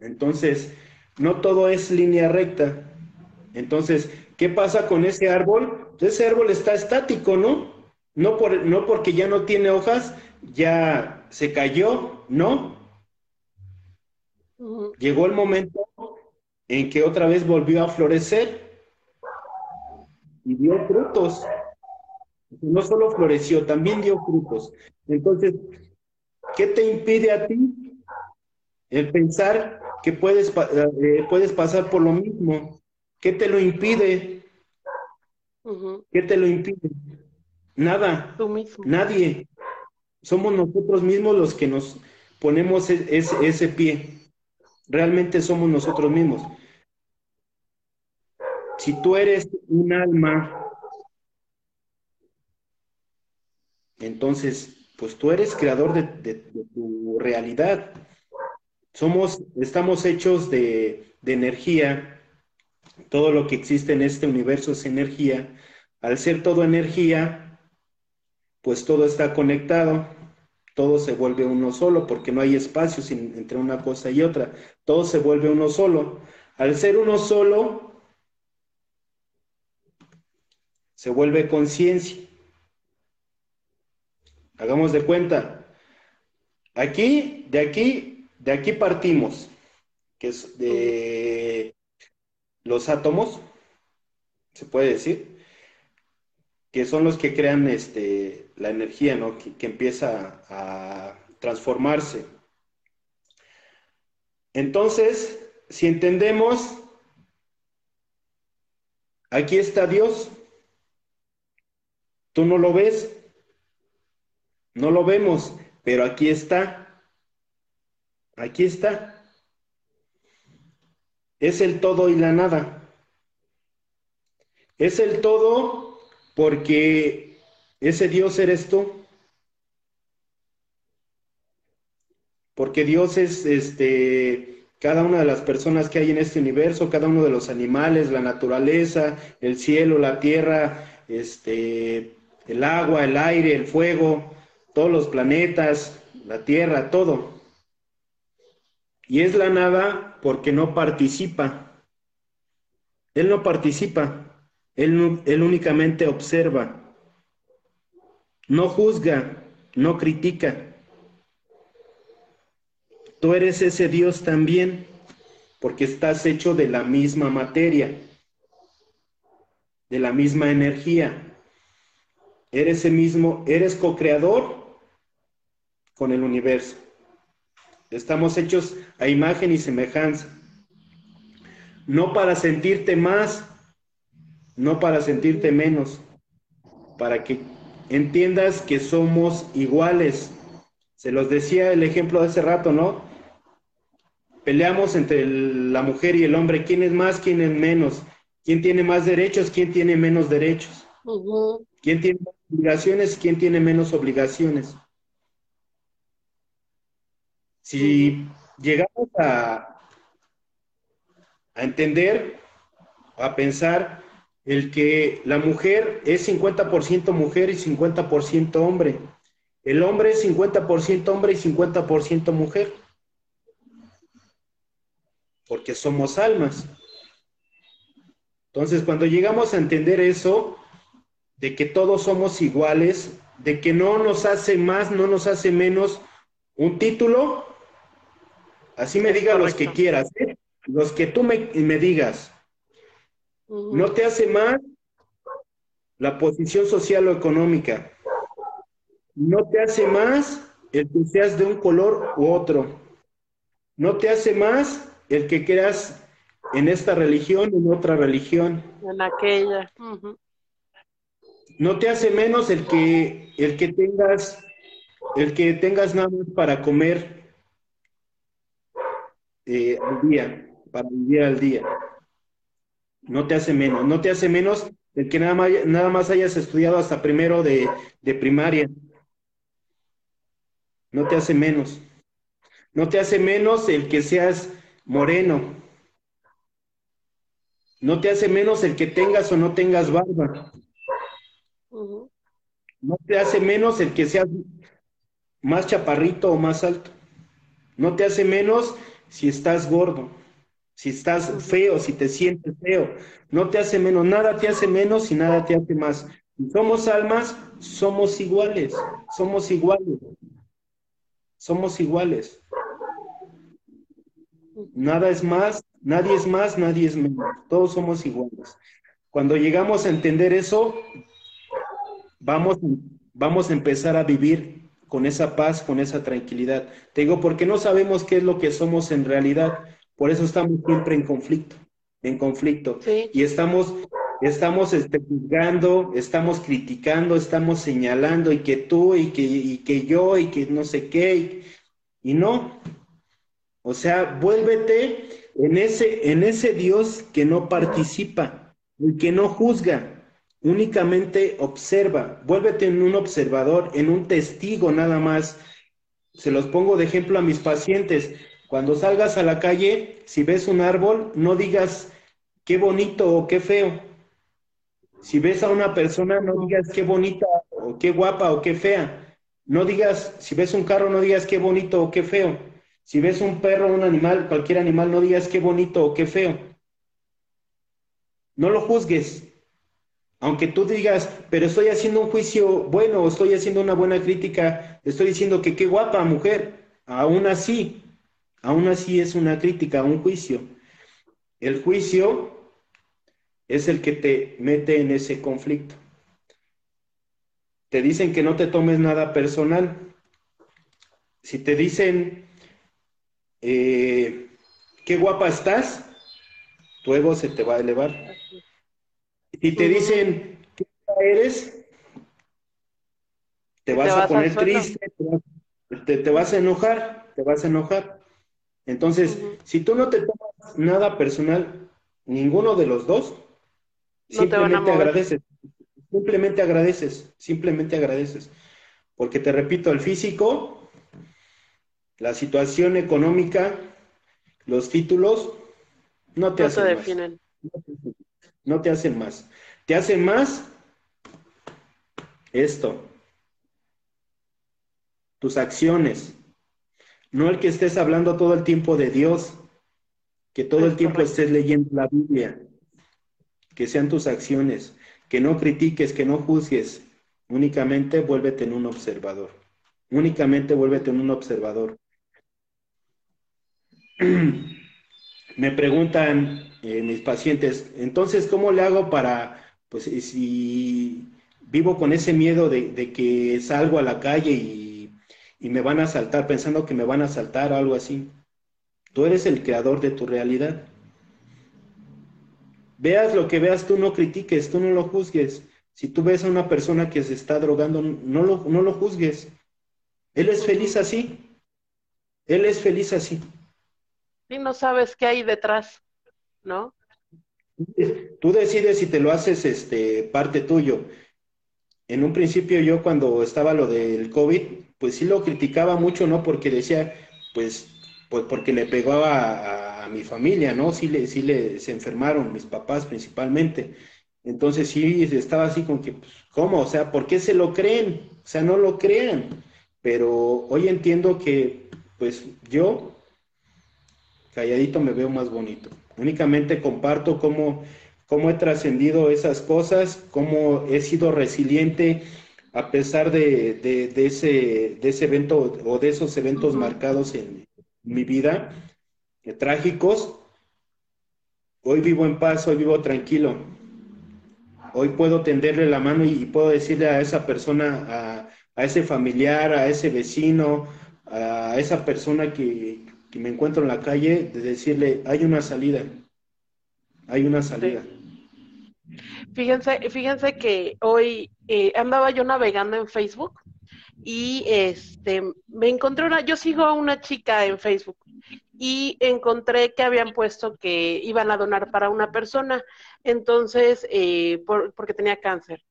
Entonces, no todo es línea recta. Entonces, ¿qué pasa con ese árbol? Ese árbol está estático, ¿no? No, por, no porque ya no tiene hojas, ya se cayó, ¿no? Llegó el momento en que otra vez volvió a florecer y dio frutos. No solo floreció, también dio frutos. Entonces, ¿qué te impide a ti el pensar que puedes, eh, puedes pasar por lo mismo? ¿Qué te lo impide? ¿Qué te lo impide? Nada. Nadie. Somos nosotros mismos los que nos ponemos e-, ese pie. Realmente somos nosotros mismos. Si tú eres un alma, entonces, pues tú eres creador de, tu realidad. Somos, estamos hechos de, de energía. Todo lo que existe en este universo es energía. Al ser todo energía, pues todo está conectado, todo se vuelve uno solo, porque no hay espacio entre una cosa y otra, todo se vuelve uno solo. Al ser uno solo, se vuelve conciencia. Hagamos de cuenta. Aquí, de aquí, de aquí partimos, que es de los átomos, se puede decir que son los que crean este, la energía, ¿no? Que, empieza a transformarse. Entonces, si entendemos, aquí está Dios. Tú no lo ves, no lo vemos, pero aquí está. Aquí está. Es el todo y la nada. Es el todo porque ese Dios eres tú. Porque Dios es este cada una de las personas que hay en este universo, cada uno de los animales, la naturaleza, el cielo, la tierra, este el agua, el aire, el fuego, todos los planetas, la tierra, todo. Y es la nada porque no participa. Él no participa. Él, únicamente observa, no juzga, no critica. Tú eres ese Dios también, porque estás hecho de la misma materia, de la misma energía. Eres el mismo, eres co-creador con el universo. Estamos hechos a imagen y semejanza. No para sentirte más, no para sentirte menos, para que entiendas que somos iguales. Se los decía el ejemplo de hace rato, ¿no? Peleamos entre la mujer y el hombre, quién es más, quién es menos, quién tiene más derechos, quién tiene menos derechos, quién tiene más obligaciones, quién tiene menos obligaciones. Si llegamos a, a entender, a pensar el que la mujer es 50% mujer y 50% hombre. El hombre es 50% hombre y 50% mujer. Porque somos almas. Entonces, cuando llegamos a entender eso, de que todos somos iguales, de que no nos hace más, no nos hace menos un título, así me diga los que quieras, ¿eh? los que tú me, me digas, no te hace más la posición social o económica. No te hace más el que seas de un color u otro. No te hace más el que creas en esta religión, en otra religión. En aquella. No te hace menos el que el que tengas el que tengas nada más para comer eh, al día. para vivir al día. No te hace menos, no te hace menos el que nada más, nada más hayas estudiado hasta primero de, de primaria. No te hace menos. No te hace menos el que seas moreno. No te hace menos el que tengas o no tengas barba. No te hace menos el que seas más chaparrito o más alto. No te hace menos si estás gordo, si estás feo, si te sientes feo. No te hace menos, nada te hace menos y nada te hace más. Si somos almas, somos iguales, somos iguales. Somos iguales. Nada es más, nadie es más, nadie es menos. Todos somos iguales. Cuando llegamos a entender eso, vamos, vamos a empezar a vivir con esa paz, con esa tranquilidad. Te digo, porque no sabemos qué es lo que somos en realidad. Por eso estamos siempre en conflicto, en conflicto. Y estamos, estamos este, juzgando, estamos criticando, estamos señalando, y que tú, y que, y que yo, y que no sé qué. Y, no. O sea, vuélvete en ese, en ese Dios que no participa, y que no juzga, únicamente observa, vuélvete en un observador, en un testigo nada más. Se los pongo de ejemplo a mis pacientes. Cuando salgas a la calle, si ves un árbol, no digas qué bonito o qué feo. Si ves a una persona, no digas qué bonita o qué guapa o qué fea. No digas, si ves un carro, no digas qué bonito o qué feo. Si ves un perro un animal, cualquier animal, no digas qué bonito o qué feo. No lo juzgues, aunque tú digas, pero estoy haciendo un juicio bueno, estoy haciendo una buena crítica, estoy diciendo que qué guapa mujer, aún así, aún así es una crítica, un juicio. El juicio es el que te mete en ese conflicto. Te dicen que no te tomes nada personal. Si te dicen, eh, qué guapa estás, tu ego se te va a elevar. Si te dicen, ¿qué eres? Te vas, a poner triste, te vas, a enojar, te vas a enojar. Entonces, si tú no te tomas nada personal, ninguno de los dos, simplemente agradeces. Simplemente agradeces, simplemente agradeces. Porque te repito, el físico, la situación económica, los títulos, no te hacen definen. No te hacen más. Te hacen más esto. Tus acciones. No el que estés hablando todo el tiempo de Dios, que todo el tiempo estés leyendo la Biblia, que sean tus acciones, que no critiques, que no juzgues, únicamente vuélvete en un observador, únicamente vuélvete en un observador. Me preguntan mis pacientes, entonces, ¿cómo le hago para, pues, si vivo con ese miedo de, que salgo a la calle y, y, me van a asaltar, pensando que me van a asaltar o algo así? Tú eres el creador de tu realidad. Veas lo que veas, tú no critiques, tú no lo juzgues. Si tú ves a una persona que se está drogando, no lo, no lo juzgues. Él es feliz así. Él es feliz así. Y no sabes qué hay detrás. ¿No? Tú decides si te lo haces este, parte tuyo. En un principio yo cuando estaba lo del COVID, pues sí lo criticaba mucho, ¿no? Porque decía, pues, pues porque le pegó a, mi familia, ¿no? Sí, le, sí le, se enfermaron, mis papás principalmente. Entonces sí estaba así con que, pues, ¿cómo? O sea, ¿por qué se lo creen? O sea, no lo crean. Pero hoy entiendo que, pues yo, calladito me veo más bonito. Únicamente comparto cómo, cómo he trascendido esas cosas, cómo he sido resiliente a pesar de, ese, de ese evento o de esos eventos marcados en mi vida, eh, trágicos. Hoy vivo en paz, hoy vivo tranquilo. Hoy puedo tenderle la mano y, puedo decirle a esa persona, a, a ese familiar, a ese vecino, a esa persona que, que me encuentro en la calle, de decirle, hay una salida, hay una salida. Fíjense, fíjense que hoy eh, andaba yo navegando en Facebook y este me encontré una, yo sigo a una chica en Facebook y encontré que habían puesto que iban a donar para una persona, entonces, eh, porque tenía cáncer.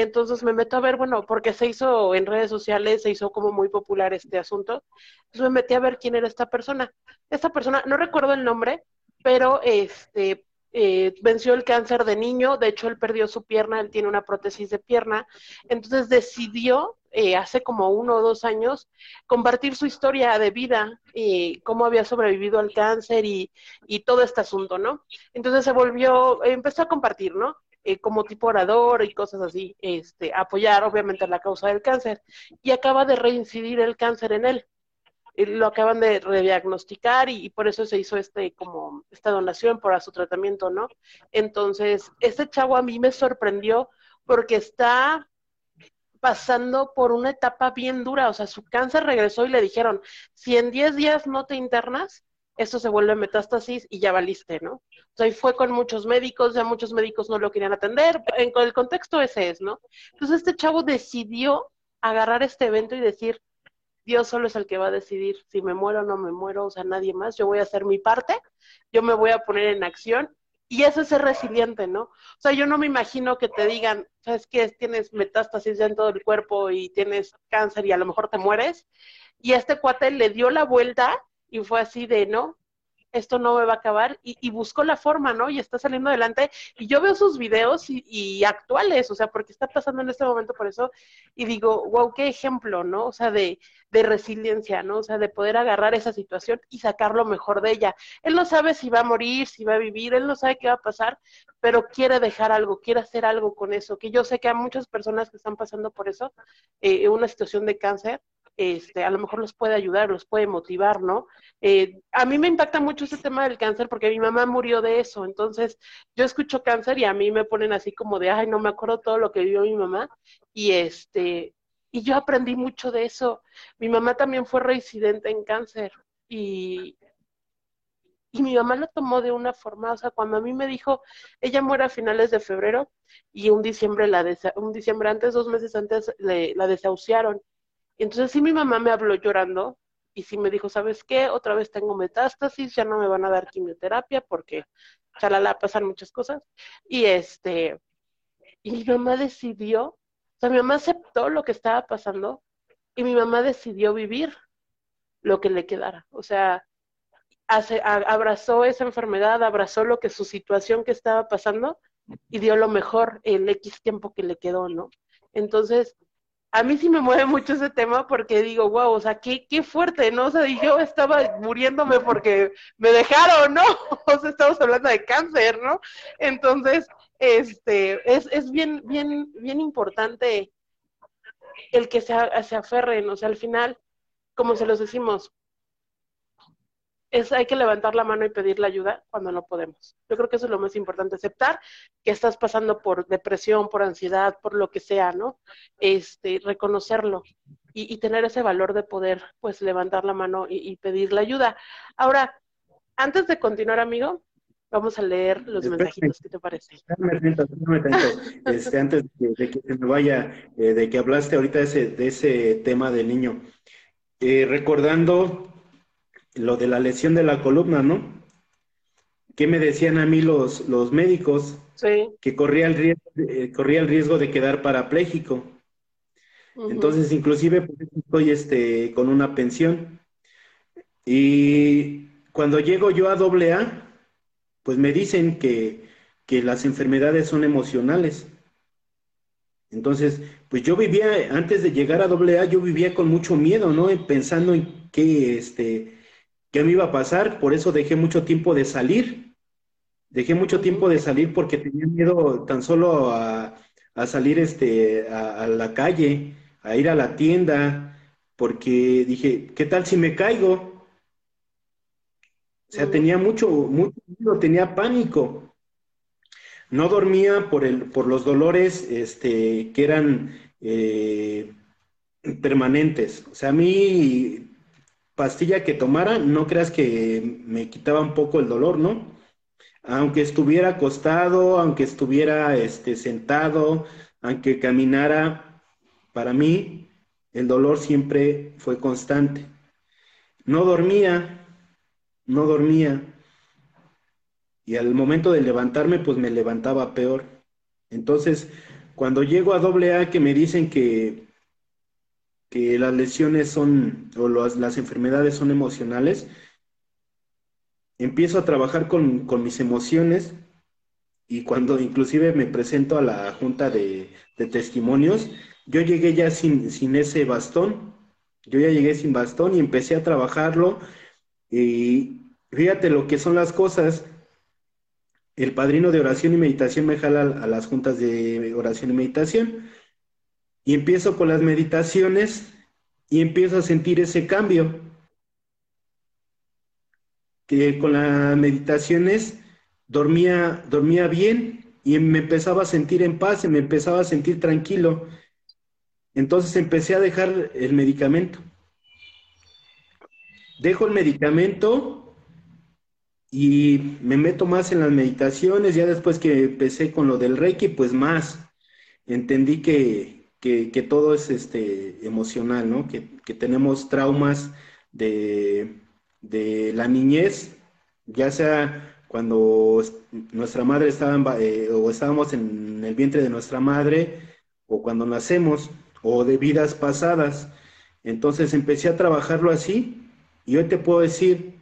Entonces me meto a ver, bueno, porque se hizo en redes sociales, se hizo como muy popular este asunto. Entonces me metí a ver quién era esta persona. Esta persona, no recuerdo el nombre, pero este eh, venció el cáncer de niño, de hecho él perdió su pierna, él tiene una prótesis de pierna, entonces decidió eh, hace como uno o dos años compartir su historia de vida y cómo había sobrevivido al cáncer y, y todo este asunto, ¿no? Entonces se volvió, empezó a compartir, ¿no? Eh, como tipo orador y cosas así, este, apoyar obviamente la causa del cáncer. Y acaba de reincidir el cáncer en él. lo acaban de rediagnosticar y, por eso se hizo este como esta donación para su tratamiento, ¿no? Entonces, este chavo a mí me sorprendió porque está pasando por una etapa bien dura, o sea, su cáncer regresó y le dijeron, si en 10 días no te internas, esto se vuelve metástasis y ya valiste, ¿no? Sea, fue con muchos médicos, ya muchos médicos no lo querían atender, en el contexto ese es, ¿no? Entonces este chavo decidió agarrar este evento y decir, Dios solo es el que va a decidir si me muero o no me muero, o sea, nadie más, yo voy a hacer mi parte, yo me voy a poner en acción y eso es ser resiliente, ¿no? O sea, yo no me imagino que te digan, ¿sabes qué? Tienes metástasis ya en todo el cuerpo y tienes cáncer y a lo mejor te mueres. Y este cuate le dio la vuelta y fue así de, no, esto no me va a acabar y, y, buscó la forma, ¿no? Y está saliendo adelante. Y yo veo sus videos y, actuales, o sea, porque está pasando en este momento por eso, y digo, wow, qué ejemplo, ¿no? O sea, de, de resiliencia, ¿no? O sea, de poder agarrar esa situación y sacar lo mejor de ella. Él no sabe si va a morir, si va a vivir, él no sabe qué va a pasar, pero quiere dejar algo, quiere hacer algo con eso, que yo sé que hay muchas personas que están pasando por eso, eh, una situación de cáncer, este, a lo mejor los puede ayudar, los puede motivar, ¿no? Eh, a mí me impacta mucho ese tema del cáncer porque mi mamá murió de eso, entonces yo escucho cáncer y a mí me ponen así como de, ay, no me acuerdo todo lo que vivió mi mamá y este, y yo aprendí mucho de eso. Mi mamá también fue reincidente en cáncer y, y mi mamá lo tomó de una forma, o sea, cuando a mí me dijo, ella muere a finales de febrero y un diciembre, la un diciembre antes, dos meses antes, la desahuciaron. Y entonces sí mi mamá me habló llorando y sí me dijo, ¿sabes qué? Otra vez tengo metástasis, ya no me van a dar quimioterapia porque chalala pasan muchas cosas. Y este, y mi mamá decidió, o sea, mi mamá aceptó lo que estaba pasando y mi mamá decidió vivir lo que le quedara. O sea, hace, abrazó esa enfermedad, abrazó lo que su situación que estaba pasando y dio lo mejor el X tiempo que le quedó, ¿no? Entonces, a mí sí me mueve mucho ese tema porque digo, wow, o sea, qué, qué fuerte, ¿no? O sea, yo estaba muriéndome porque me dejaron, ¿no? O sea, estamos hablando de cáncer, ¿no? Entonces, este, es, es bien, bien, bien importante el que se, se aferren, o sea, al final, como se los decimos, es, hay que levantar la mano y pedir la ayuda cuando no podemos. Yo creo que eso es lo más importante, aceptar que estás pasando por depresión, por ansiedad, por lo que sea, ¿no? Este, reconocerlo y, tener ese valor de poder, pues, levantar la mano y, pedir la ayuda. Ahora, antes de continuar, amigo, vamos a leer los mensajitos, ¿qué te parece? Este, antes de que, se me vaya, eh, de que hablaste ahorita de ese, de ese tema del niño, eh, recordando lo de la lesión de la columna, ¿no? ¿Qué me decían a mí los, los médicos? Sí. Que corría el, riesgo, eh, corría el riesgo de quedar parapléjico. Entonces, inclusive, pues, estoy este, con una pensión. Y cuando llego yo a doble A, pues me dicen que, que las enfermedades son emocionales. Entonces, pues yo vivía, antes de llegar a doble A, yo vivía con mucho miedo, ¿no? Pensando en qué, este, qué me iba a pasar, por eso dejé mucho tiempo de salir. Dejé mucho tiempo de salir porque tenía miedo tan solo a, salir este, a, la calle, a ir a la tienda, porque dije, ¿qué tal si me caigo? O sea, tenía mucho, mucho miedo, tenía pánico. No dormía por, el, por los dolores este, que eran eh, permanentes. O sea, a mí pastilla que tomara, no creas que me quitaba un poco el dolor, ¿no? Aunque estuviera acostado, aunque estuviera este, sentado, aunque caminara, para mí el dolor siempre fue constante. No dormía, no dormía. Y al momento de levantarme, pues me levantaba peor. Entonces, cuando llego a doble A que me dicen que, que las lesiones son, o las enfermedades son emocionales, empiezo a trabajar con, mis emociones y cuando inclusive me presento a la junta de, testimonios, yo llegué ya sin, sin, ese bastón, yo ya llegué sin bastón y empecé a trabajarlo. Y fíjate lo que son las cosas, el padrino de oración y meditación me jala a las juntas de oración y meditación. Y empiezo con las meditaciones y empiezo a sentir ese cambio. Que con las meditaciones dormía, dormía bien y me empezaba a sentir en paz y me empezaba a sentir tranquilo. Entonces empecé a dejar el medicamento. Dejo el medicamento y me meto más en las meditaciones, ya después que empecé con lo del Reiki, pues más. Entendí que, que, todo es este, emocional, ¿no? Que, tenemos traumas de, de, la niñez, ya sea cuando nuestra madre estaba eh, o estábamos en el vientre de nuestra madre, o cuando nacemos, o de vidas pasadas. Entonces empecé a trabajarlo así, y hoy te puedo decir,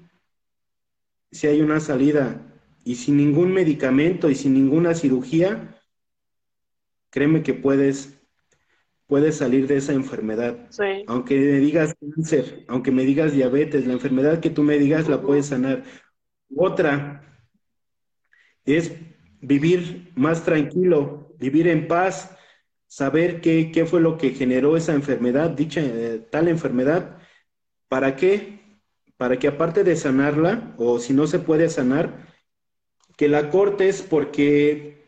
si hay una salida y sin ningún medicamento y sin ninguna cirugía, créeme que puedes, puedes salir de esa enfermedad. Aunque me digas cáncer, aunque me digas diabetes, la enfermedad que tú me digas la puedes sanar. Otra es vivir más tranquilo, vivir en paz, saber qué, qué fue lo que generó esa enfermedad, dicha eh, tal enfermedad, ¿para qué? para que aparte de sanarla, o si no se puede sanar, que la cortes porque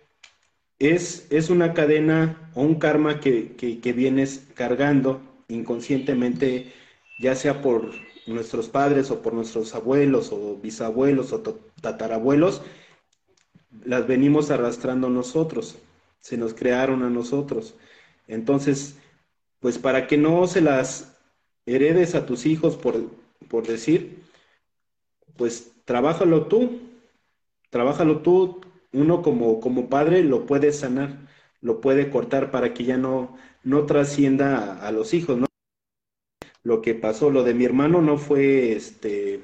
es, es una cadena o un karma que, que, vienes cargando inconscientemente, ya sea por nuestros padres o por nuestros abuelos o bisabuelos o tatarabuelos, las venimos arrastrando nosotros, se nos crearon a nosotros. Entonces, pues para que no se las heredes a tus hijos por, por decir, pues trabájalo tú, trabájalo tú, uno como, como padre lo puede sanar, lo puede cortar para que ya no, no trascienda a, los hijos, ¿no? Lo que pasó, lo de mi hermano no fue este.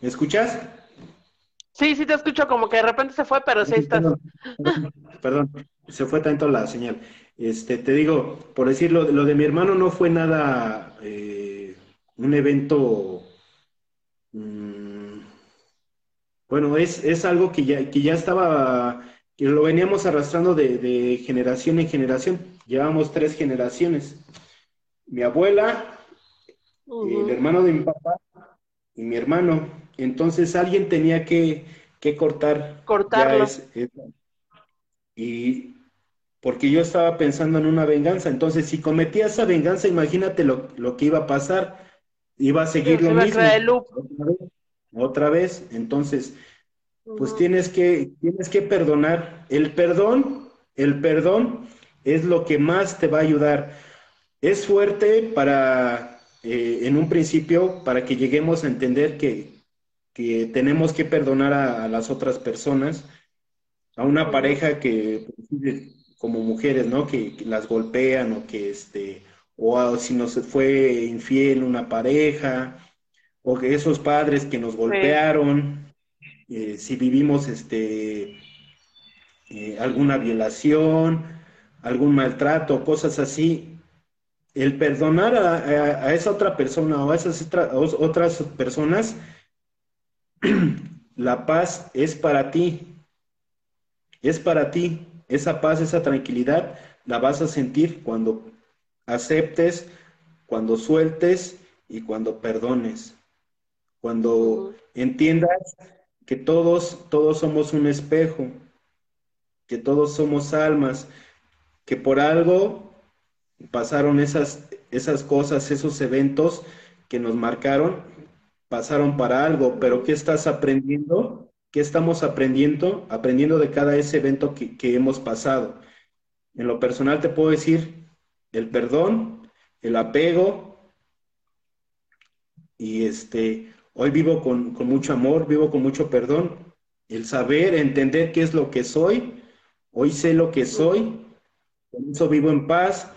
¿Me escuchas? Sí, sí te escucho, como que de repente se fue, pero sí estás. Perdón, se fue tanto la señal. Este, te digo, por decirlo, lo de mi hermano no fue nada, eh, un evento, mm, bueno, es, es, algo que ya, que ya estaba, que lo veníamos arrastrando de, generación en generación. Llevamos tres generaciones. Mi abuela, el hermano de mi papá y mi hermano. Entonces alguien tenía que, que cortar. Cortarlo. y porque yo estaba pensando en una venganza. Entonces, si cometía esa venganza, imagínate lo, que iba a pasar. Iba a seguir lo mismo. Otra vez, Entonces, pues tienes que, tienes que perdonar. El perdón, el perdón es lo que más te va a ayudar. Es fuerte para, eh, en un principio, para que lleguemos a entender que, que tenemos que perdonar a, las otras personas, a una pareja que como mujeres, ¿no? Que, las golpean o que este, o si nos fue infiel una pareja, o que esos padres que nos golpearon, eh, si vivimos este, eh, alguna violación, algún maltrato, cosas así, el perdonar a, esa otra persona o a esas otras personas, la paz es para ti, es para ti, esa paz, esa tranquilidad la vas a sentir cuando aceptes, cuando sueltes y cuando perdones. Cuando entiendas que todos, todos somos un espejo, que todos somos almas, que por algo pasaron esas, esas cosas, esos eventos que nos marcaron, pasaron para algo, pero ¿qué estás aprendiendo? ¿Qué estamos aprendiendo? Aprendiendo de cada ese evento que, hemos pasado. En lo personal te puedo decir el perdón, el apego, y este, hoy vivo con, con mucho amor, vivo con mucho perdón, el saber, entender qué es lo que soy, hoy sé lo que soy, con eso vivo en paz.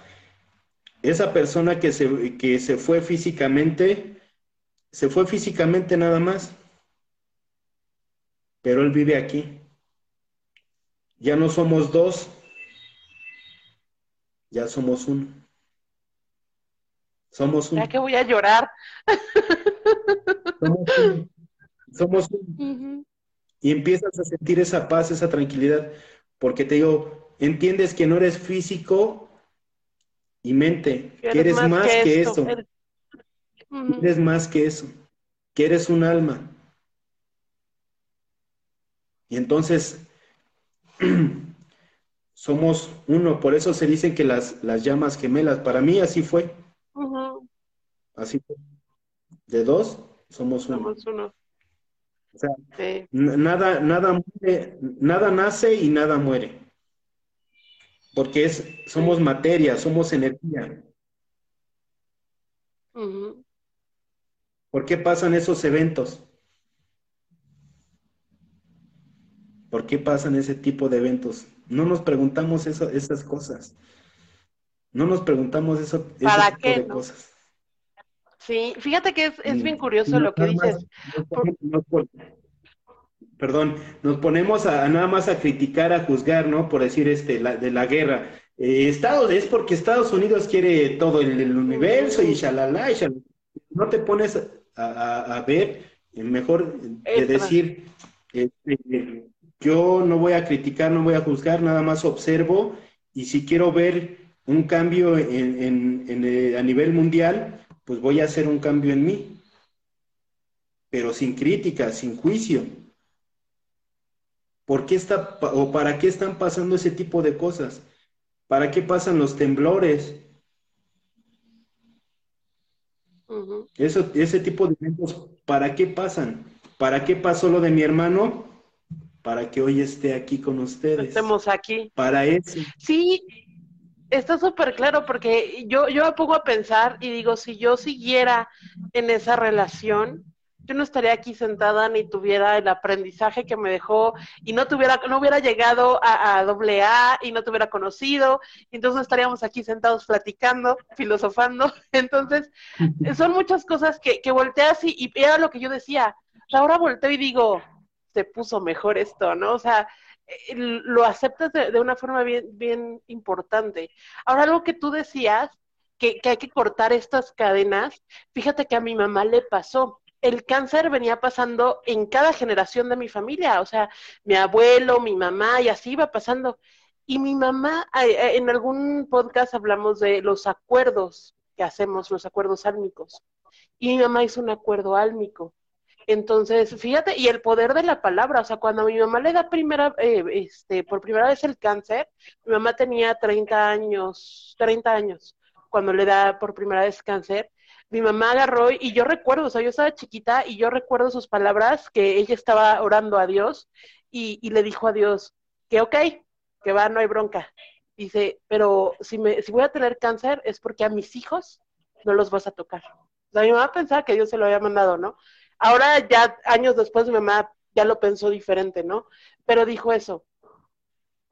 Esa persona que se, que se fue físicamente, se fue físicamente nada más, pero él vive aquí. Ya no somos dos, ya somos uno. Somos uno. Ya que voy a llorar. Somos uno. Somos uno. Y empiezas a sentir esa paz, esa tranquilidad, porque te digo, entiendes que no eres físico y mente, que eres, más, que, eso. Eres... más que eso, que eres un alma. Y entonces somos uno, por eso se dicen que las, las llamas gemelas, para mí así fue. Así fue. De dos, somos uno. Somos uno. O sea, nada, nada, nada nace y nada muere. Porque es, somos materia, somos energía. ¿Por qué pasan esos eventos? ¿Por qué pasan ese tipo de eventos? No nos preguntamos eso, esas cosas. No nos preguntamos eso, ¿Para qué, tipo de cosas. Sí, fíjate que es, bien curioso lo que dices. perdón, nos ponemos a, nada más a criticar, a juzgar, ¿no? Por decir este, de la guerra. Eh, Estados, es porque Estados Unidos quiere todo el, universo y shalala, y shalala. No te pones a, ver, eh, mejor de decir, este, yo no voy a criticar, no voy a juzgar, nada más observo y si quiero ver un cambio en, eh, a nivel mundial, pues voy a hacer un cambio en mí, pero sin crítica, sin juicio. ¿Por qué está o para qué están pasando ese tipo de cosas? ¿Para qué pasan los temblores? Eso, ese tipo de eventos, ¿para qué pasan? ¿Para qué pasó lo de mi hermano? Para que hoy esté aquí con ustedes. Estemos aquí. Para eso. Sí, está súper claro porque yo, yo me pongo a pensar y digo, si yo siguiera en esa relación, yo no estaría aquí sentada ni tuviera el aprendizaje que me dejó y no tuviera, no hubiera llegado a, doble A y no te hubiera conocido, entonces estaríamos aquí sentados platicando, filosofando. Entonces, son muchas cosas que, que volteas y, y era lo que yo decía. Ahora volteo y digo, se puso mejor esto, ¿no? O sea, lo aceptas de, una forma bien, bien importante. Ahora, algo que tú decías, que, hay que cortar estas cadenas, fíjate que a mi mamá le pasó. El cáncer venía pasando en cada generación de mi familia, o sea, mi abuelo, mi mamá, y así iba pasando. Y mi mamá, en algún podcast hablamos de los acuerdos que hacemos, los acuerdos álmicos. Y mi mamá hizo un acuerdo álmico. Entonces, fíjate, y el poder de la palabra, o sea, cuando mi mamá le da primera, eh, este, por primera vez el cáncer, mi mamá tenía 30 años, 30 años, cuando le da por primera vez cáncer, mi mamá agarró y yo recuerdo, o sea, yo estaba chiquita y yo recuerdo sus palabras, que ella estaba orando a Dios y, y le dijo a Dios que ok, que va, no hay bronca. Dice, pero si, me, si voy a tener cáncer es porque a mis hijos no los vas a tocar. O sea, mi mamá pensaba que Dios se lo había mandado, ¿no? Ahora ya años después mi mamá ya lo pensó diferente, ¿no? Pero dijo eso,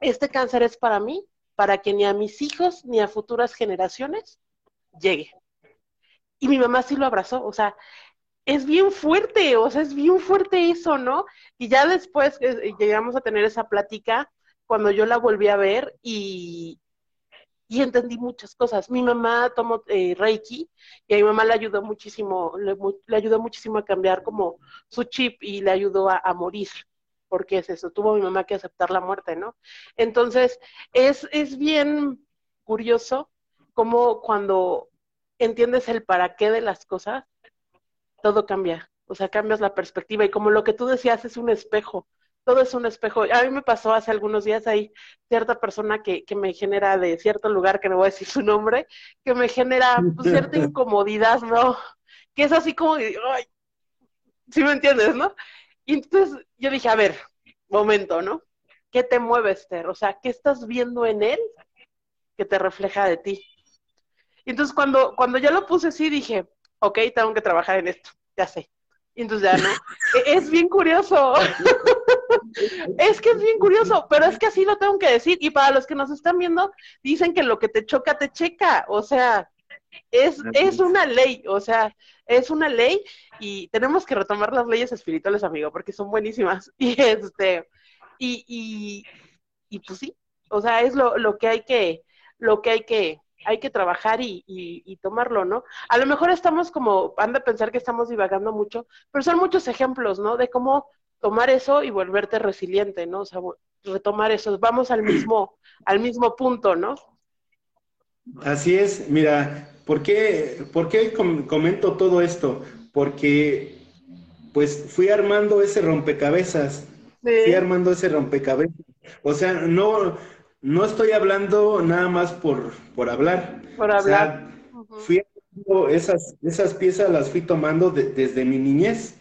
este cáncer es para mí, para que ni a mis hijos ni a futuras generaciones llegue. Y mi mamá sí lo abrazó, o sea, es bien fuerte, o sea, es bien fuerte eso, ¿no? Y ya después eh, llegamos a tener esa plática cuando yo la volví a ver y, y entendí muchas cosas. Mi mamá tomó eh, Reiki y a mi mamá le ayudó muchísimo, le, ayudó muchísimo a cambiar como su chip y le ayudó a, morir, porque es eso, tuvo mi mamá que aceptar la muerte, ¿no? Entonces, es, es bien curioso cómo cuando entiendes el para qué de las cosas, todo cambia. O sea, cambias la perspectiva y como lo que tú decías es un espejo todo es un espejo. A mí me pasó hace algunos días ahí cierta persona que, que me genera de cierto lugar, que no voy a decir su nombre, que me genera pues, cierta incomodidad, ¿no? Que es así como, ay, ¿sí me entiendes, no? Y entonces yo dije, a ver, momento, ¿no? ¿Qué te mueve, Esther? O sea, ¿qué estás viendo en él que te refleja de ti? Y entonces cuando, cuando ya lo puse así, dije, ok, tengo que trabajar en esto, ya sé. Y entonces ya no. E, es bien curioso. es que es bien curioso, pero es que así lo tengo que decir. Y para los que nos están viendo, dicen que lo que te choca, te checa. O sea, es, es una ley, o sea, es una ley y tenemos que retomar las leyes espirituales, amigo, porque son buenísimas. Y este, y, y, y pues sí, o sea, es lo, lo que hay que, lo que hay que, hay que trabajar y, y, tomarlo, ¿no? A lo mejor estamos como, han de pensar que estamos divagando mucho, pero son muchos ejemplos, ¿no? De cómo tomar eso y volverte resiliente, ¿no? O sea, retomar eso, vamos al mismo, al mismo punto, ¿no? Así es, mira, ¿por qué, por qué comento todo esto? Porque pues fui armando ese rompecabezas, fui armando ese rompecabezas. O sea, no, no estoy hablando nada más por, por hablar. Por hablar. Fui esas, esas piezas las fui tomando desde mi niñez.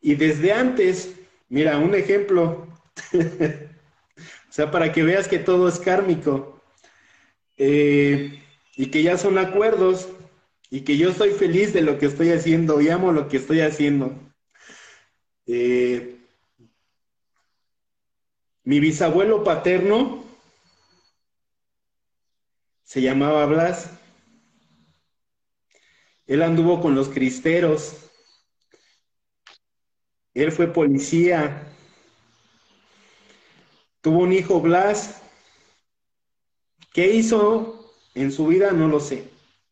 Y desde antes, mira, un ejemplo. o sea, para que veas que todo es kármico. Eh, y que ya son acuerdos. Y que yo estoy feliz de lo que estoy haciendo y amo lo que estoy haciendo. Eh, mi bisabuelo paterno se llamaba Blas. Él anduvo con los cristeros. Él fue policía. Tuvo un hijo Blas. ¿Qué hizo en su vida? No lo sé.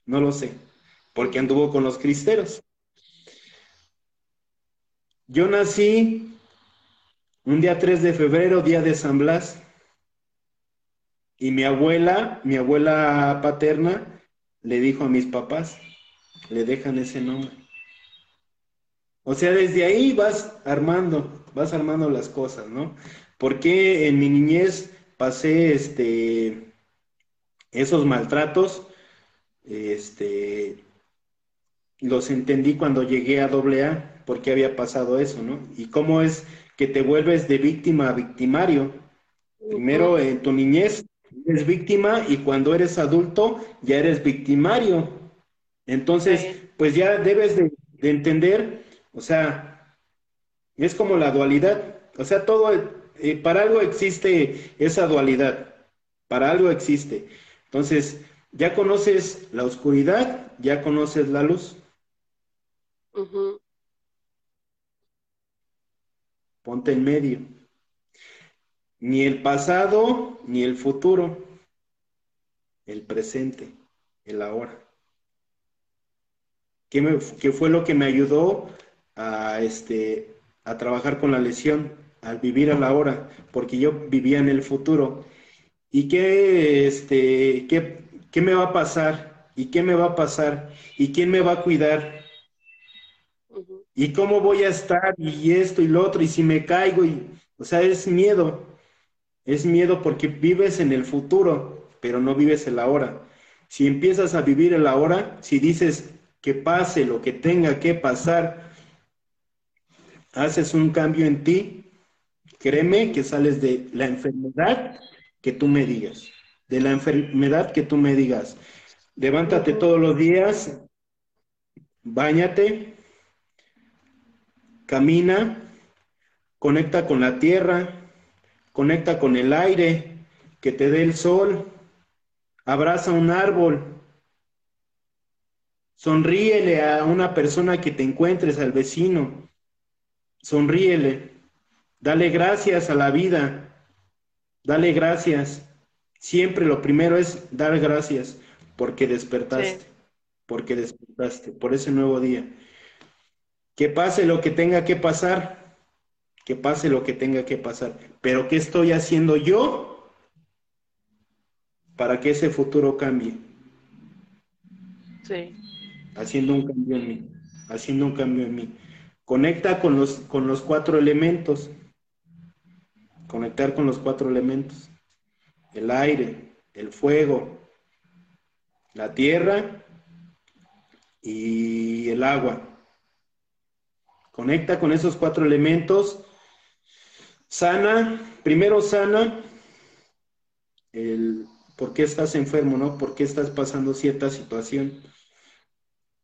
No lo sé. Porque anduvo con los cristeros. Yo nací un día 3 de febrero, día de San Blas. Y mi abuela, mi abuela paterna, le dijo a mis papás, le dejan ese nombre. O sea, desde ahí vas armando, vas armando las cosas, ¿no? Porque en mi niñez pasé este esos maltratos, este los entendí cuando llegué a AA, por qué había pasado eso, ¿no? Y cómo es que te vuelves de víctima a victimario. Primero en tu niñez eres víctima y cuando eres adulto ya eres victimario. Entonces, pues ya debes de, entender, o sea, es como la dualidad. O sea, todo, eh, para algo existe esa dualidad, para algo existe. Entonces, ya conoces la oscuridad, ya conoces la luz. Ponte en medio ni el pasado ni el futuro, el presente, el ahora. ¿Qué, fue lo que me ayudó a, este, a trabajar con la lesión, al vivir a la hora? Porque yo vivía en el futuro. ¿Y qué, este, qué, qué me va a pasar? ¿Y qué me va a pasar? ¿Y quién me va a cuidar? ¿Y cómo voy a estar? Y esto y lo otro, y si me caigo, y, o sea, es miedo. Es miedo porque vives en el futuro, pero no vives el ahora. Si empiezas a vivir el ahora, si dices que pase lo que tenga que pasar, haces un cambio en ti, créeme que sales de la enfermedad que tú me digas, de la enfermedad que tú me digas. Levántate todos los días, bañate, camina, conecta con la tierra, conecta con el aire que te dé el sol, abraza un árbol, sonríele a una persona que te encuentres, al vecino, sonríele, dale gracias a la vida, dale gracias. Siempre lo primero es dar gracias porque despertaste, porque despertaste, por ese nuevo día. Que pase lo que tenga que pasar, que pase lo que tenga que pasar. Pero ¿qué estoy haciendo yo para que ese futuro cambie? Sí. Haciendo un cambio en mí, haciendo un cambio en mí. Conecta con los, con los cuatro elementos. Conectar con los cuatro elementos. El aire, el fuego, la tierra y el agua. Conecta con esos cuatro elementos Sana, primero sana el por qué estás enfermo, ¿no? ¿Por qué estás pasando cierta situación?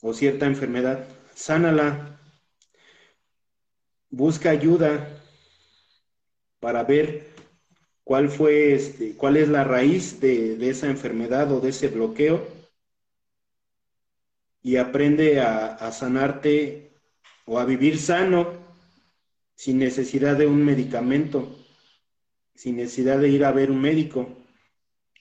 o cierta enfermedad, sánala, busca ayuda para ver cuál fue, este, cuál es la raíz de, de esa enfermedad o de ese bloqueo y aprende a, sanarte o a vivir sano sin necesidad de un medicamento, sin necesidad de ir a ver un médico.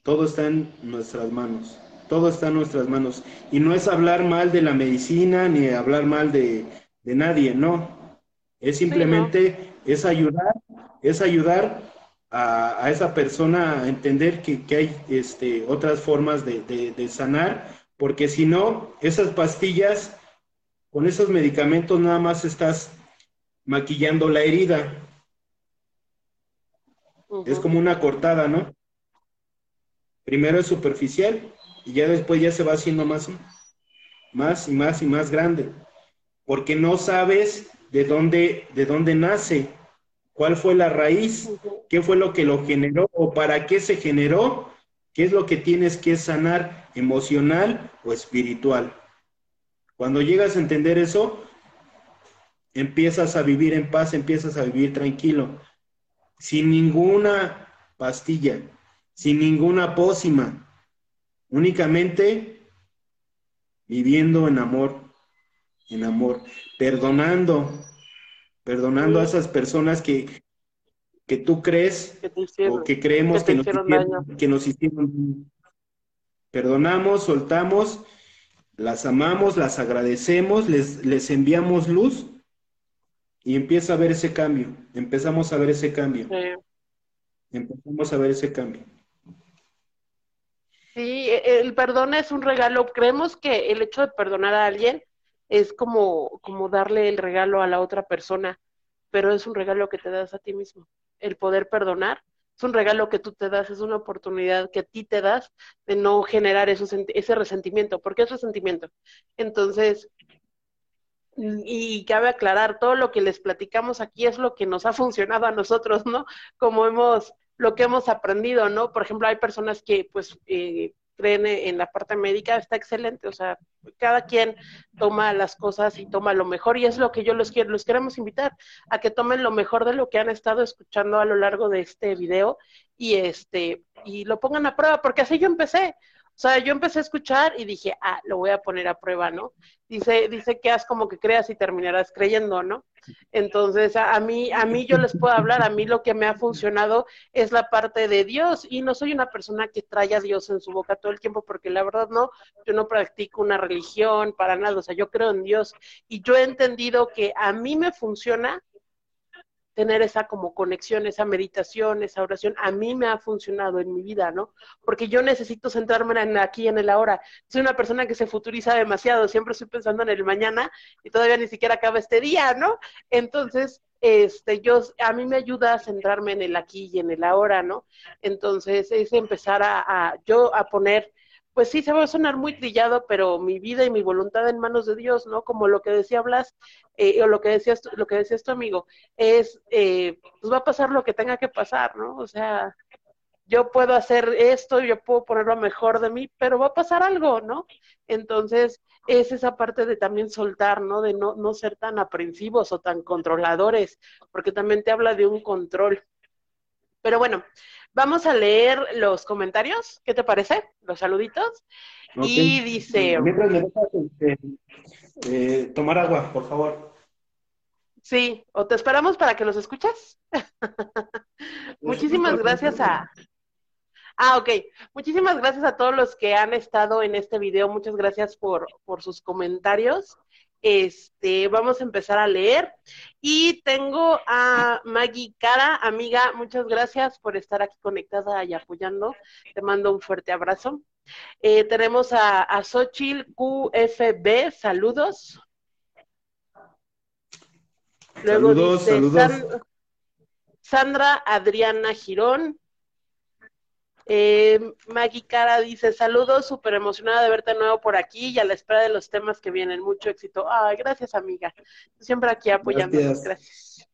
Todo está en nuestras manos, todo está en nuestras manos. Y no es hablar mal de la medicina ni hablar mal de, nadie, no. Es simplemente, es ayudar, es ayudar a, esa persona a entender que, hay este, otras formas de, de sanar porque si no, esas pastillas, con esos medicamentos nada más estás maquillando la herida. Es como una cortada, ¿no? Primero es superficial y ya después ya se va haciendo más, más y más y más grande, porque no sabes de dónde, de dónde nace, cuál fue la raíz, qué fue lo que lo generó o para qué se generó, qué es lo que tienes que sanar emocional o espiritual. Cuando llegas a entender eso, empiezas a vivir en paz, empiezas a vivir tranquilo, sin ninguna pastilla, sin ninguna pócima, únicamente viviendo en amor, en amor, perdonando, perdonando a esas personas que, que tú crees o que creemos que, nos que nos hicieron Perdonamos, soltamos, las amamos, las agradecemos, les, les enviamos luz y empieza a ver ese cambio. Empezamos a ver ese cambio. Empezamos a ver ese cambio. Sí, el perdón es un regalo. Creemos que el hecho de perdonar a alguien es como, como darle el regalo a la otra persona, pero es un regalo que te das a ti mismo. El poder perdonar es un regalo que tú te das, es una oportunidad que a ti te das de no generar ese resentimiento, porque es resentimiento. Entonces, y cabe aclarar, todo lo que les platicamos aquí es lo que nos ha funcionado a nosotros, ¿no? Como hemos, lo que hemos aprendido, ¿no? Por ejemplo, hay personas que pues eh, creen en la parte médica, está excelente, o sea, cada quien toma las cosas y toma lo mejor y es lo que yo los quiero, los queremos invitar a que tomen lo mejor de lo que han estado escuchando a lo largo de este video y este y lo pongan a prueba, porque así yo empecé. O sea, yo empecé a escuchar y dije, ah, lo voy a poner a prueba, ¿no? Dice, dice que haz como que creas y terminarás creyendo, ¿no? Entonces, a, mí, a mí yo les puedo hablar, a mí lo que me ha funcionado es la parte de Dios y no soy una persona que trae a Dios en su boca todo el tiempo porque la verdad no, yo no practico una religión para nada, o sea, yo creo en Dios y yo he entendido que a mí me funciona tener esa como conexión, esa meditación, esa oración, a mí me ha funcionado en mi vida, ¿no? Porque yo necesito centrarme en aquí, en el ahora. Soy una persona que se futuriza demasiado, siempre estoy pensando en el mañana y todavía ni siquiera acaba este día, ¿no? Entonces, este, yo, a mí me ayuda a centrarme en el aquí y en el ahora, ¿no? Entonces, es empezar a, a yo a poner pues sí, se va a sonar muy trillado, pero mi vida y mi voluntad en manos de Dios, ¿no? Como lo que decía Blas, eh, o lo que decías, lo que decías tu amigo, es, eh, pues va a pasar lo que tenga que pasar, ¿no? O sea, yo puedo hacer esto, yo puedo poner lo mejor de mí, pero va a pasar algo, ¿no? Entonces, es esa parte de también soltar, ¿no? De no, no ser tan aprensivos o tan controladores, porque también te habla de un control. Pero bueno, Vamos a leer los comentarios, ¿qué te parece? Los saluditos. Y dice... Mientras me dejas este, eh, tomar agua, por favor. Sí, o te esperamos para que los escuches. Muchísimas gracias a... Ah, ok. Muchísimas gracias a todos los que han estado en este video. Muchas gracias por, por sus comentarios. Este, vamos a empezar a leer. Y tengo a Maggie Cara, amiga, muchas gracias por estar aquí conectada y apoyando. Te mando un fuerte abrazo. Eh, tenemos a, a Xochil QFB, saludos. Luego saludos. Sandra Adriana Girón, eh, Maggie Cara dice, saludos, súper emocionada de verte de nuevo por aquí y a la espera de los temas que vienen. Mucho éxito. Ay, gracias, amiga. Siempre aquí apoyándonos. Gracias.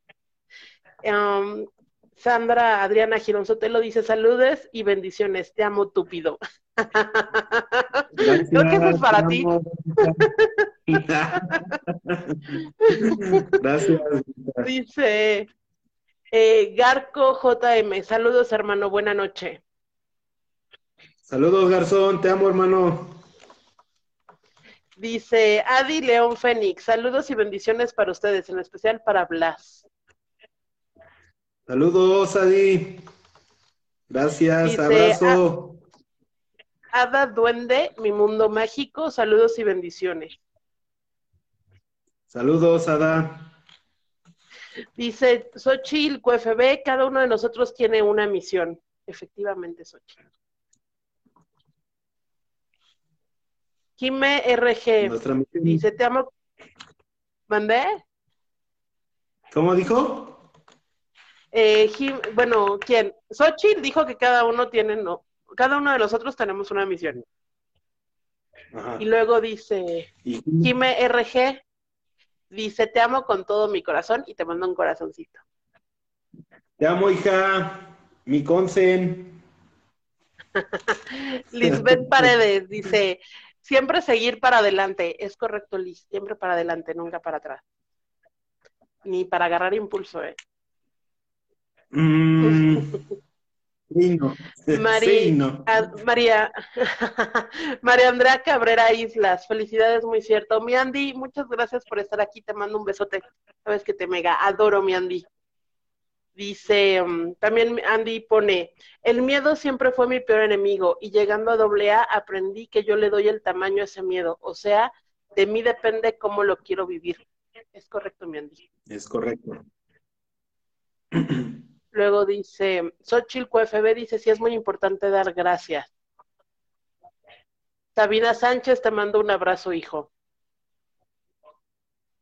Um, Sandra Adriana Girón Sotelo dice, saludes y bendiciones. Te amo, túpido. Creo que eso es para ti. Gracias. Dice eh, Garco JM, saludos hermano, buena noche. Saludos Garzón, te amo hermano. Dice Adi León Fénix, saludos y bendiciones para ustedes, en especial para Blas. Saludos Adi. Gracias, abrazo. Ada Duende, mi mundo mágico, saludos y bendiciones. Saludos, Ada. Dice Xochitl, QFB, cada uno de nosotros tiene una misión. Efectivamente, Xochitl. Jime RG dice, te amo. ¿Mandé? ¿Cómo dijo? Eh, bueno, ¿quién? Xochitl dijo que cada uno tiene, no, cada uno de nosotros tenemos una misión. Y luego dice, Jime RG Dice, te amo con todo mi corazón y te mando un corazoncito. Te amo, hija, mi consen. Lisbeth Paredes dice, siempre seguir para adelante. Es correcto, Liz, siempre para adelante, nunca para atrás. Ni para agarrar impulso, ¿eh? Mm. María, María Andrea Cabrera Islas, felicidades, muy cierto. Mi Andy, muchas gracias por estar aquí, te mando un besote. Sabes que te mega adoro, mi Andy. Dice, um, también Andy pone, el miedo siempre fue mi peor enemigo y llegando a doble A aprendí que yo le doy el tamaño a ese miedo, o sea, de mí depende cómo lo quiero vivir. Es correcto, mi Andy. Es correcto. Luego dice, Xochitl QFB dice, sí es muy importante dar gracias. Sabina Sánchez te mando un abrazo, hijo.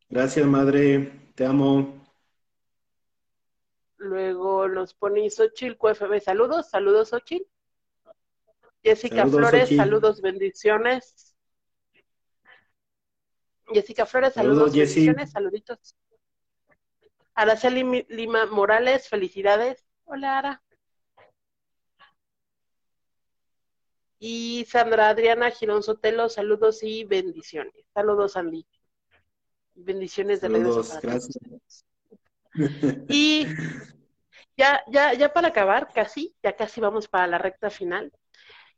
Gracias, madre. Te amo. Luego nos pone Xochitl QFB. Saludos, saludos, Xochitl. Jessica Flores, saludos, bendiciones. Jessica Flores, saludos, bendiciones, saluditos. Araceli Lima Morales, felicidades. Hola, Ara. Y Sandra Adriana Girón Sotelo, saludos y bendiciones. Saludos, Andy. Bendiciones de Saludos, gracias. Y ya, ya, ya para acabar, casi, ya casi vamos para la recta final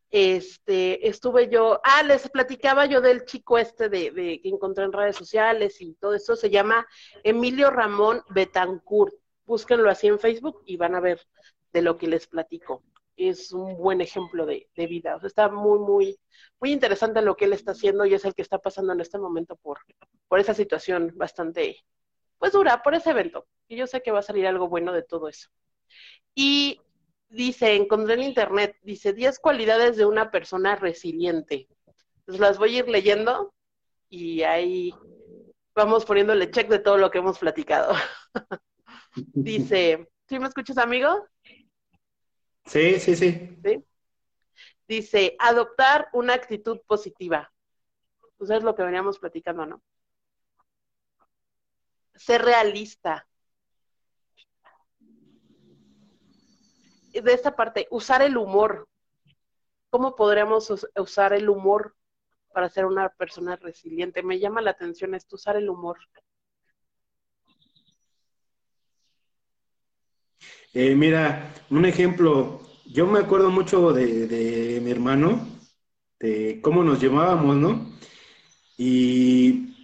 este, estuve yo, ah, les platicaba yo del chico este de, de, que encontré en redes sociales y todo eso, se llama Emilio Ramón Betancourt. Búsquenlo así en Facebook y van a ver de lo que les platico. Es un buen ejemplo de, de vida. O sea, está muy, muy, muy interesante lo que él está haciendo y es el que está pasando en este momento por, por esa situación bastante, pues dura, por ese evento. Y yo sé que va a salir algo bueno de todo eso. Y dice, encontré en internet, dice 10 cualidades de una persona resiliente. Entonces las voy a ir leyendo y ahí vamos poniéndole check de todo lo que hemos platicado. dice, ¿sí me escuchas, amigo? Sí, sí, sí, sí. Dice, adoptar una actitud positiva. Pues es lo que veníamos platicando, ¿no? Ser realista. De esta parte, usar el humor. ¿Cómo podríamos usar el humor para ser una persona resiliente? Me llama la atención esto, usar el humor. Eh, mira, un ejemplo, yo me acuerdo mucho de, mi hermano, de cómo nos llevábamos, ¿no? Y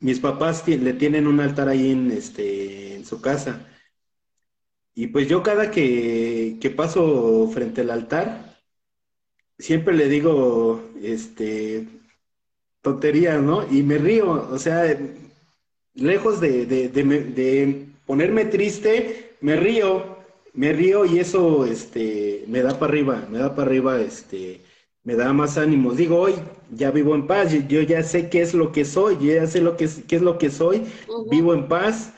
mis papás le tienen un altar ahí en, este, en su casa. Y pues yo cada que, paso frente al altar, siempre le digo, este, tonterías, ¿no? Y me río, o sea, lejos de, de, ponerme triste, me río, me río y eso, este, me da para arriba, me da para arriba, este, me da más ánimos. Digo, hoy ya vivo en paz, yo ya sé qué es lo que soy, yo ya sé lo que, qué es lo que soy, vivo en paz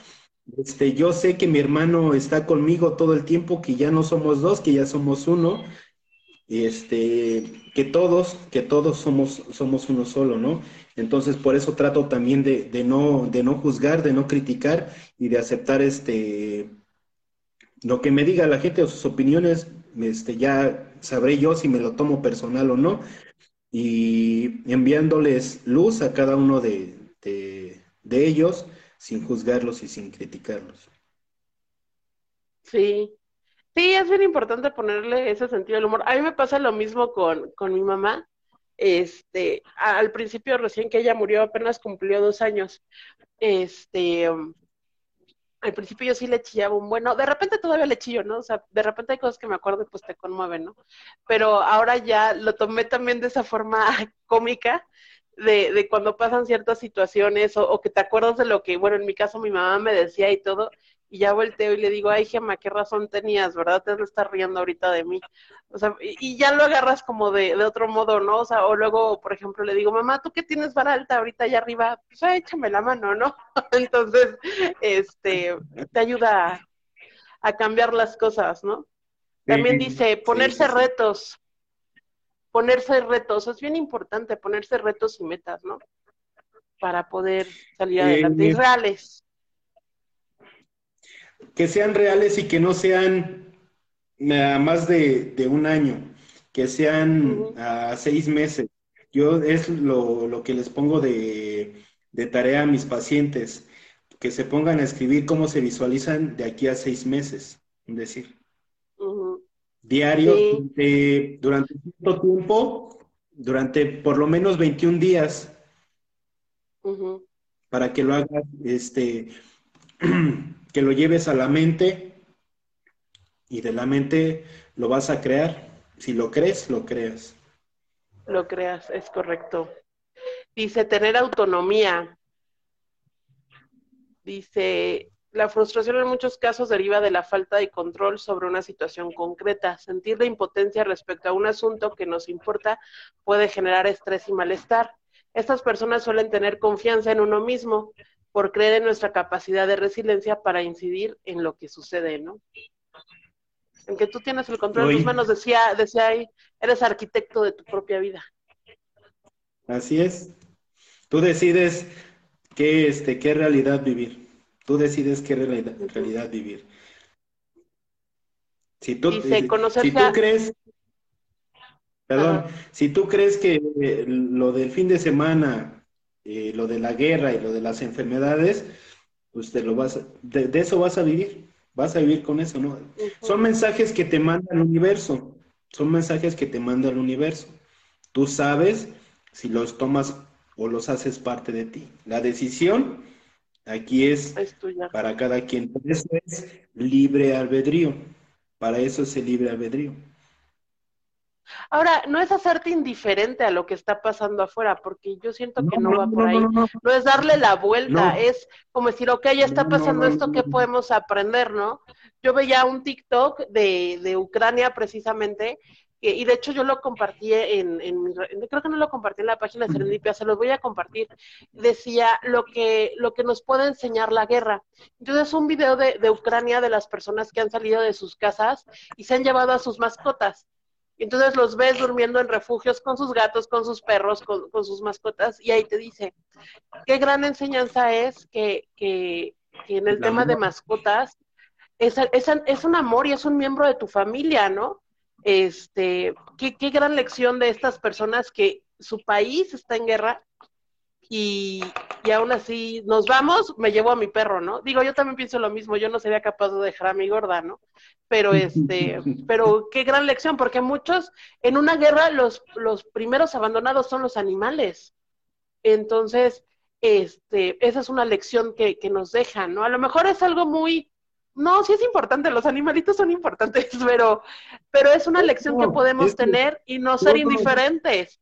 este, yo sé que mi hermano está conmigo todo el tiempo, que ya no somos dos, que ya somos uno, este, que todos, que todos somos, somos uno solo, ¿no? Entonces, por eso trato también de, de, no, de no juzgar, de no criticar y de aceptar este, lo que me diga la gente o sus opiniones, este, ya sabré yo si me lo tomo personal o no, y enviándoles luz a cada uno de, de ellos sin juzgarlos y sin criticarlos. Sí, sí, es bien importante ponerle ese sentido del humor. A mí me pasa lo mismo con, con mi mamá. Este, al principio, recién que ella murió, apenas cumplió dos años. Este, al principio yo sí le chillaba un bueno, de repente todavía le chillo, ¿no? O sea, de repente hay cosas que me acuerdo y pues te conmueven, ¿no? Pero ahora ya lo tomé también de esa forma cómica, de, de cuando pasan ciertas situaciones o, o, que te acuerdas de lo que, bueno, en mi caso mi mamá me decía y todo, y ya volteo y le digo, ay, Gemma, qué razón tenías, ¿verdad? Te estás riendo ahorita de mí. O sea, y, ya lo agarras como de, de, otro modo, ¿no? O sea, o luego, por ejemplo, le digo, mamá, ¿tú qué tienes para alta ahorita allá arriba? Pues ah, échame la mano, ¿no? Entonces, este, te ayuda a, cambiar las cosas, ¿no? También dice, ponerse retos. Ponerse retos, es bien importante ponerse retos y metas, ¿no? Para poder salir adelante. Y reales que sean reales y que no sean a más de, un año, que sean a seis meses. Yo es lo, que les pongo de, tarea a mis pacientes, que se pongan a escribir cómo se visualizan de aquí a seis meses, es decir, diario, durante, cierto tiempo, durante por lo menos 21 días, para que lo hagas, este, que lo lleves a la mente y de la mente lo vas a crear. Si lo crees, lo creas. Lo creas, es correcto. Dice tener autonomía. Dice, la frustración en muchos casos deriva de la falta de control sobre una situación concreta. Sentir la impotencia respecto a un asunto que nos importa puede generar estrés y malestar. Estas personas suelen tener confianza en uno mismo, por creer en nuestra capacidad de resiliencia para incidir en lo que sucede, ¿no? En que tú tienes el control de tus manos, decía, decía ahí, eres arquitecto de tu propia vida. Así es. Tú decides qué, este, qué realidad vivir. Tú decides qué realidad, realidad vivir. Si tú, si tú crees, perdón, si tú crees que lo del fin de semana eh, lo de la guerra y lo de las enfermedades, pues te lo vas, de, eso vas a vivir, vas a vivir con eso, ¿no? Son mensajes que te manda el universo, son mensajes que te manda el universo. Tú sabes si los tomas o los haces parte de ti. La decisión aquí es, para cada quien. eso es libre albedrío. Para eso es el libre albedrío. Ahora, no es hacerte indiferente a lo que está pasando afuera, porque yo siento que no, va por ahí. No, es darle la vuelta, es como decir, ok, ya está pasando esto, ¿qué podemos aprender, no? Yo veía un TikTok de, de Ucrania precisamente, y de hecho yo lo compartí en, en, creo que no lo compartí en la página de Serendipia, se los voy a compartir. Decía lo que, lo que nos puede enseñar la guerra. Entonces, un video de, de Ucrania de las personas que han salido de sus casas y se han llevado a sus mascotas entonces los ves durmiendo en refugios con sus gatos, con sus perros, con, sus mascotas, y ahí te dice, qué gran enseñanza es que, que, en el tema de mascotas es, es, es, un amor y es un miembro de tu familia, ¿no? Este, qué, qué gran lección de estas personas que su país está en guerra y, y, aún así nos vamos, me llevo a mi perro, ¿no? Digo, yo también pienso lo mismo, yo no sería capaz de dejar a mi gorda, ¿no? Pero este, pero qué gran lección, porque muchos, en una guerra, los, los primeros abandonados son los animales. Entonces, este, esa es una lección que, que nos dejan, ¿no? A lo mejor es algo muy, no, sí es importante, los animalitos son importantes, pero, pero es una lección que podemos tener y no ser indiferentes.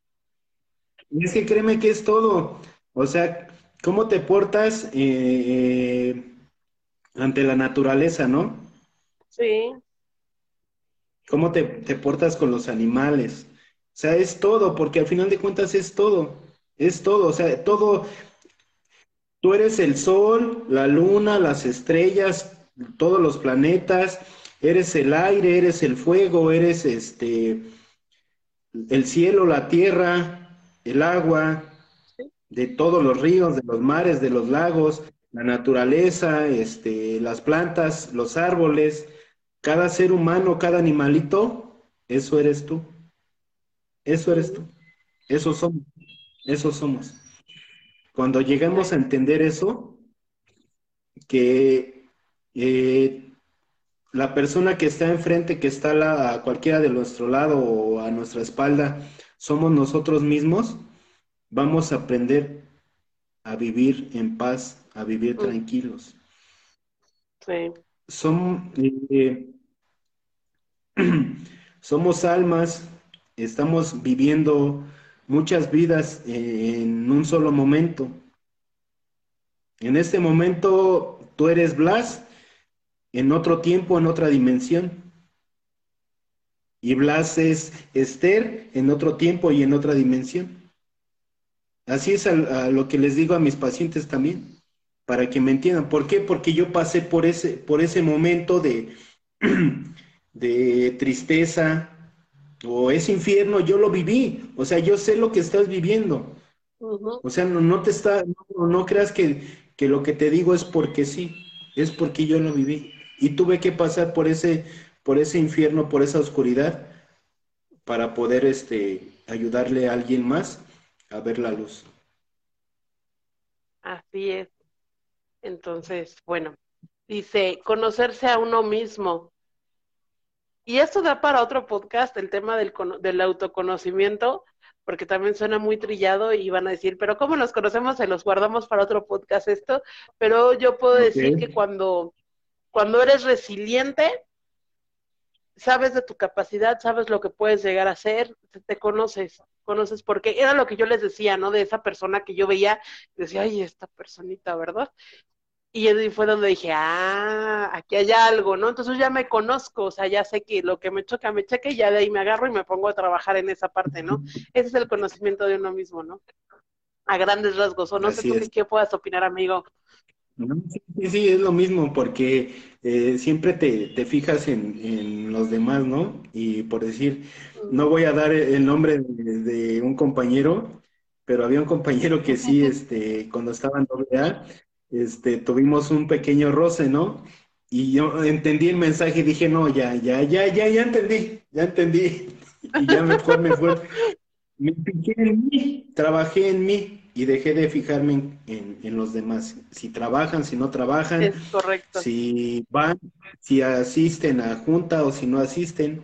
Es que créeme que es todo. O sea, ¿cómo te portas eh, eh, ante la naturaleza, no? Sí. ¿Cómo te, te portas con los animales? O sea, es todo, porque al final de cuentas es todo. Es todo, o sea, todo. Tú eres el sol, la luna, las estrellas, todos los planetas, eres el aire, eres el fuego, eres este el cielo, la tierra, el agua, de todos los ríos, de los mares, de los lagos, la naturaleza, este, las plantas, los árboles, cada ser humano, cada animalito, eso eres tú. Eso eres tú. Eso somos, eso somos. Cuando llegamos a entender eso, que eh, la persona que está enfrente, que está a cualquiera de nuestro lado o a nuestra espalda, somos nosotros mismos, vamos a aprender a vivir en paz, a vivir mm. tranquilos. Sí. Eh, somos almas, estamos viviendo muchas vidas en un solo momento. En este momento tú eres Blas, en otro tiempo, en otra dimensión. Y Blas es Esther en otro tiempo y en otra dimensión. Así es a, lo que les digo a mis pacientes también, para que me entiendan. ¿Por qué? Porque yo pasé por ese, por ese momento de, de tristeza, o ese infierno, yo lo viví, o sea, yo sé lo que estás viviendo. O sea, no, no te está, no, creas que, que, lo que te digo es porque sí, es porque yo lo viví. Y tuve que pasar por ese, por ese infierno, por esa oscuridad, para poder este, ayudarle a alguien más a ver la luz. Así es. Entonces, bueno, dice, conocerse a uno mismo, y esto da para otro podcast, el tema del, del autoconocimiento, porque también suena muy trillado y van a decir, pero ¿cómo nos conocemos? Se los guardamos para otro podcast esto, pero yo puedo decir que cuando, cuando eres resiliente, sabes de tu capacidad, sabes lo que puedes llegar a hacer, te, conoces, conoces, porque era lo que yo les decía, ¿no? De esa persona que yo veía, decía, ay, esta personita, ¿verdad? Y ahí fue donde dije, ah, aquí hay algo, ¿no? Entonces ya me conozco, o sea, ya sé que lo que me choca, me cheque y ya de ahí me agarro y me pongo a trabajar en esa parte, ¿no? Ese es el conocimiento de uno mismo, ¿no? A grandes rasgos, o no sé tú qué puedas opinar, amigo. Sí, sí, es lo mismo, porque eh, siempre te, fijas en, los demás, ¿no? Y por decir, no voy a dar el nombre de, de un compañero, pero había un compañero que sí, este, cuando estaba en AA, este, tuvimos un pequeño roce, ¿no? Y yo entendí el mensaje y dije, no, ya, ya, ya, ya, ya entendí, ya entendí. Y ya me fue, me fue. Me fijé en mí, trabajé en mí y dejé de fijarme en, los demás. Si trabajan, si no trabajan. Es correcto. Si van, si asisten a junta o si no asisten.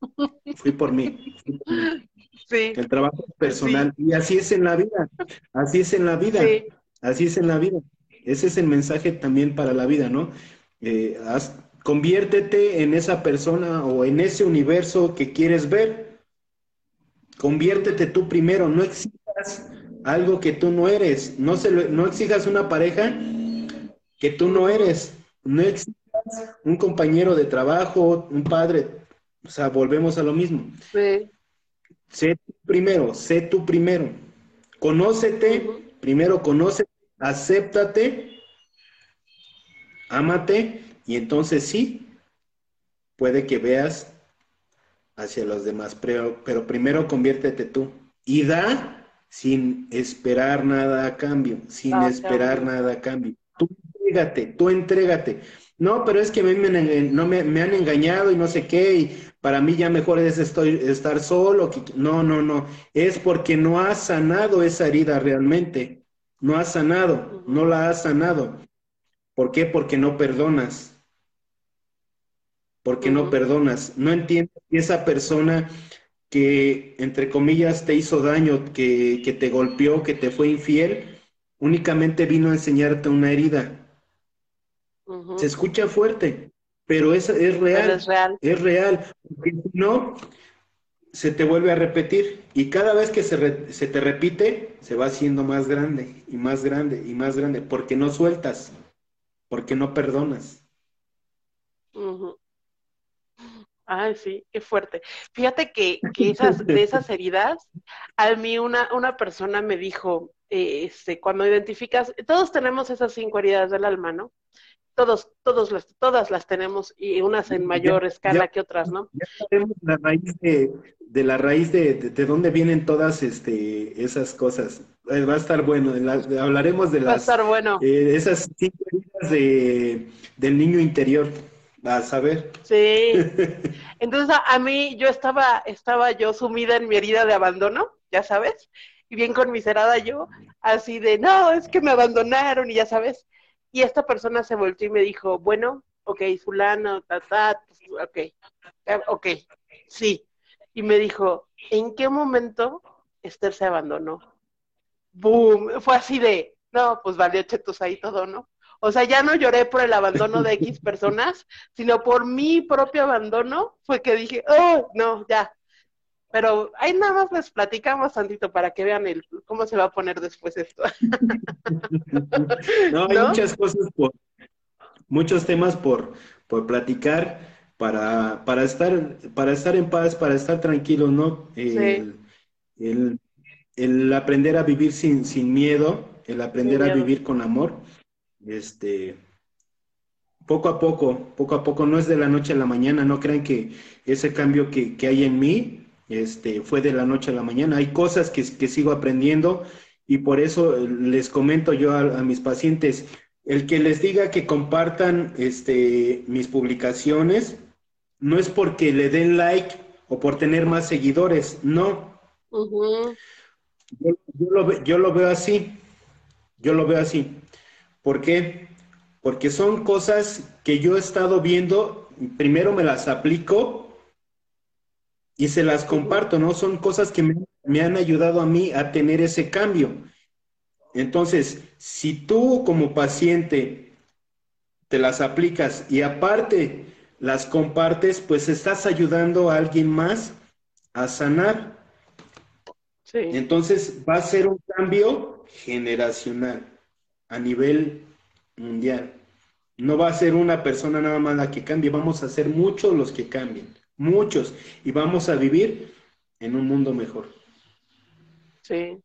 Fui por mí. Sí. El trabajo personal. Y así es en la vida. Así es en la vida. Así es en la vida. Ese es el mensaje también para la vida, ¿no? Eh, conviértete en esa persona o en ese universo que quieres ver. Conviértete tú primero, no exijas algo que tú no eres, no, se no exijas una pareja que tú no eres, no exijas un compañero de trabajo, un padre, o sea, volvemos a lo mismo. Sí. Sé tú primero, sé tú primero. Conócete, primero conócete acéptate, ámate y entonces sí, puede que veas hacia los demás, pero, pero primero conviértete tú y da sin esperar nada a cambio, sin ah, esperar nada a cambio. Tú entrégate, tú entrégate. No, pero es que me, no me, han engañado y no sé qué, y para mí ya mejor es estoy, estar solo. no, no, no, es porque no has sanado esa herida realmente. No has sanado, no la has sanado. ¿Por qué? Porque no perdonas. Porque no perdonas. No entiendes que esa persona que, entre comillas, te hizo daño, que, que te golpeó, que te fue infiel, únicamente vino a enseñarte una herida. Se escucha fuerte, pero es, es real. es real. Es real. Porque si no, se te vuelve a repetir y cada vez que se, te repite se va haciendo más grande y más grande y más grande porque no sueltas, porque no perdonas. Ay, sí, qué fuerte. Fíjate que, esas, de esas heridas, a mí una, una persona me dijo, eh, este, cuando identificas, todos tenemos esas cinco heridas del alma, ¿no? todos, todos las, todas las tenemos y unas en mayor escala que otras, ¿no? Ya sabemos la raíz de, de la raíz de, de, dónde vienen todas este, esas cosas. Eh, va a estar bueno, hablaremos de las... Va a estar bueno. Eh, esas cinco heridas de, del niño interior. Vas a ver. Sí. Entonces a, mí yo estaba, estaba yo sumida en mi herida de abandono, ya sabes, y bien conmiserada yo, así de, no, es que me abandonaron y ya sabes. Y esta persona se volteó y me dijo, bueno, ok, fulano, ta, ta, ok, ok, sí. Y me dijo, ¿en qué momento Esther se abandonó? Boom, fue así de, no, pues valió chetos ahí todo, ¿no? O sea, ya no lloré por el abandono de X personas, sino por mi propio abandono, fue que dije, oh, no, ya. Pero ahí nada más les platicamos tantito para que vean el, cómo se va a poner después esto. no, hay muchas cosas, por, muchos temas por, por platicar para, para, estar, para estar en paz, para estar tranquilos, ¿no? El, el, el, aprender a vivir sin, sin miedo, el aprender a vivir con amor este, poco a poco, poco a poco, no es de la noche a la mañana, no crean que ese cambio que, hay en mí este, fue de la noche a la mañana. Hay cosas que, sigo aprendiendo y por eso les comento yo a, mis pacientes, el que les diga que compartan este, mis publicaciones, no es porque le den like o por tener más seguidores, no. lo, yo lo veo así, yo lo veo así. ¿Por qué? Porque son cosas que yo he estado viendo, primero me las aplico y se las comparto, ¿no? Son cosas que me, han ayudado a mí a tener ese cambio. Entonces, si tú como paciente te las aplicas y aparte las compartes, pues estás ayudando a alguien más a sanar. Sí. Entonces va a ser un cambio generacional a nivel mundial. No va a ser una persona nada más la que cambie, vamos a ser muchos los que cambien, muchos, y vamos a vivir en un mundo mejor. Sí.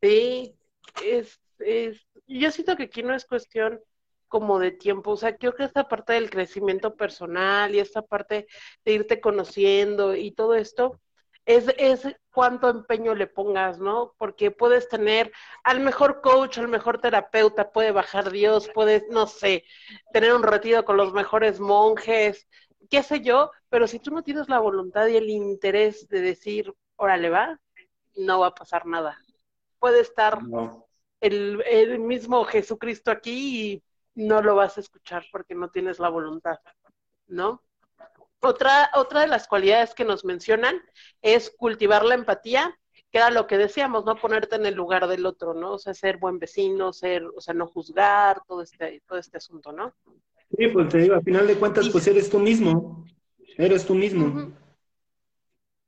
Sí, es, es, yo siento que aquí no es cuestión como de tiempo, o sea, creo que esta parte del crecimiento personal y esta parte de irte conociendo y todo esto, es, es cuánto empeño le pongas, ¿no? Porque puedes tener al mejor coach, al mejor terapeuta, puede bajar Dios, puedes, no sé, tener un retiro con los mejores monjes, qué sé yo, pero si tú no tienes la voluntad y el interés de decir, órale va, no va a pasar nada. Puede estar el, el mismo Jesucristo aquí y no lo vas a escuchar porque no tienes la voluntad, ¿no? Otra, otra de las cualidades que nos mencionan es cultivar la empatía, que era lo que decíamos, no ponerte en el lugar del otro, ¿no? O sea, ser buen vecino, ser, o sea, no juzgar, todo este, todo este asunto, ¿no? Sí, pues te digo, a final de cuentas, pues eres tú mismo, eres tú mismo.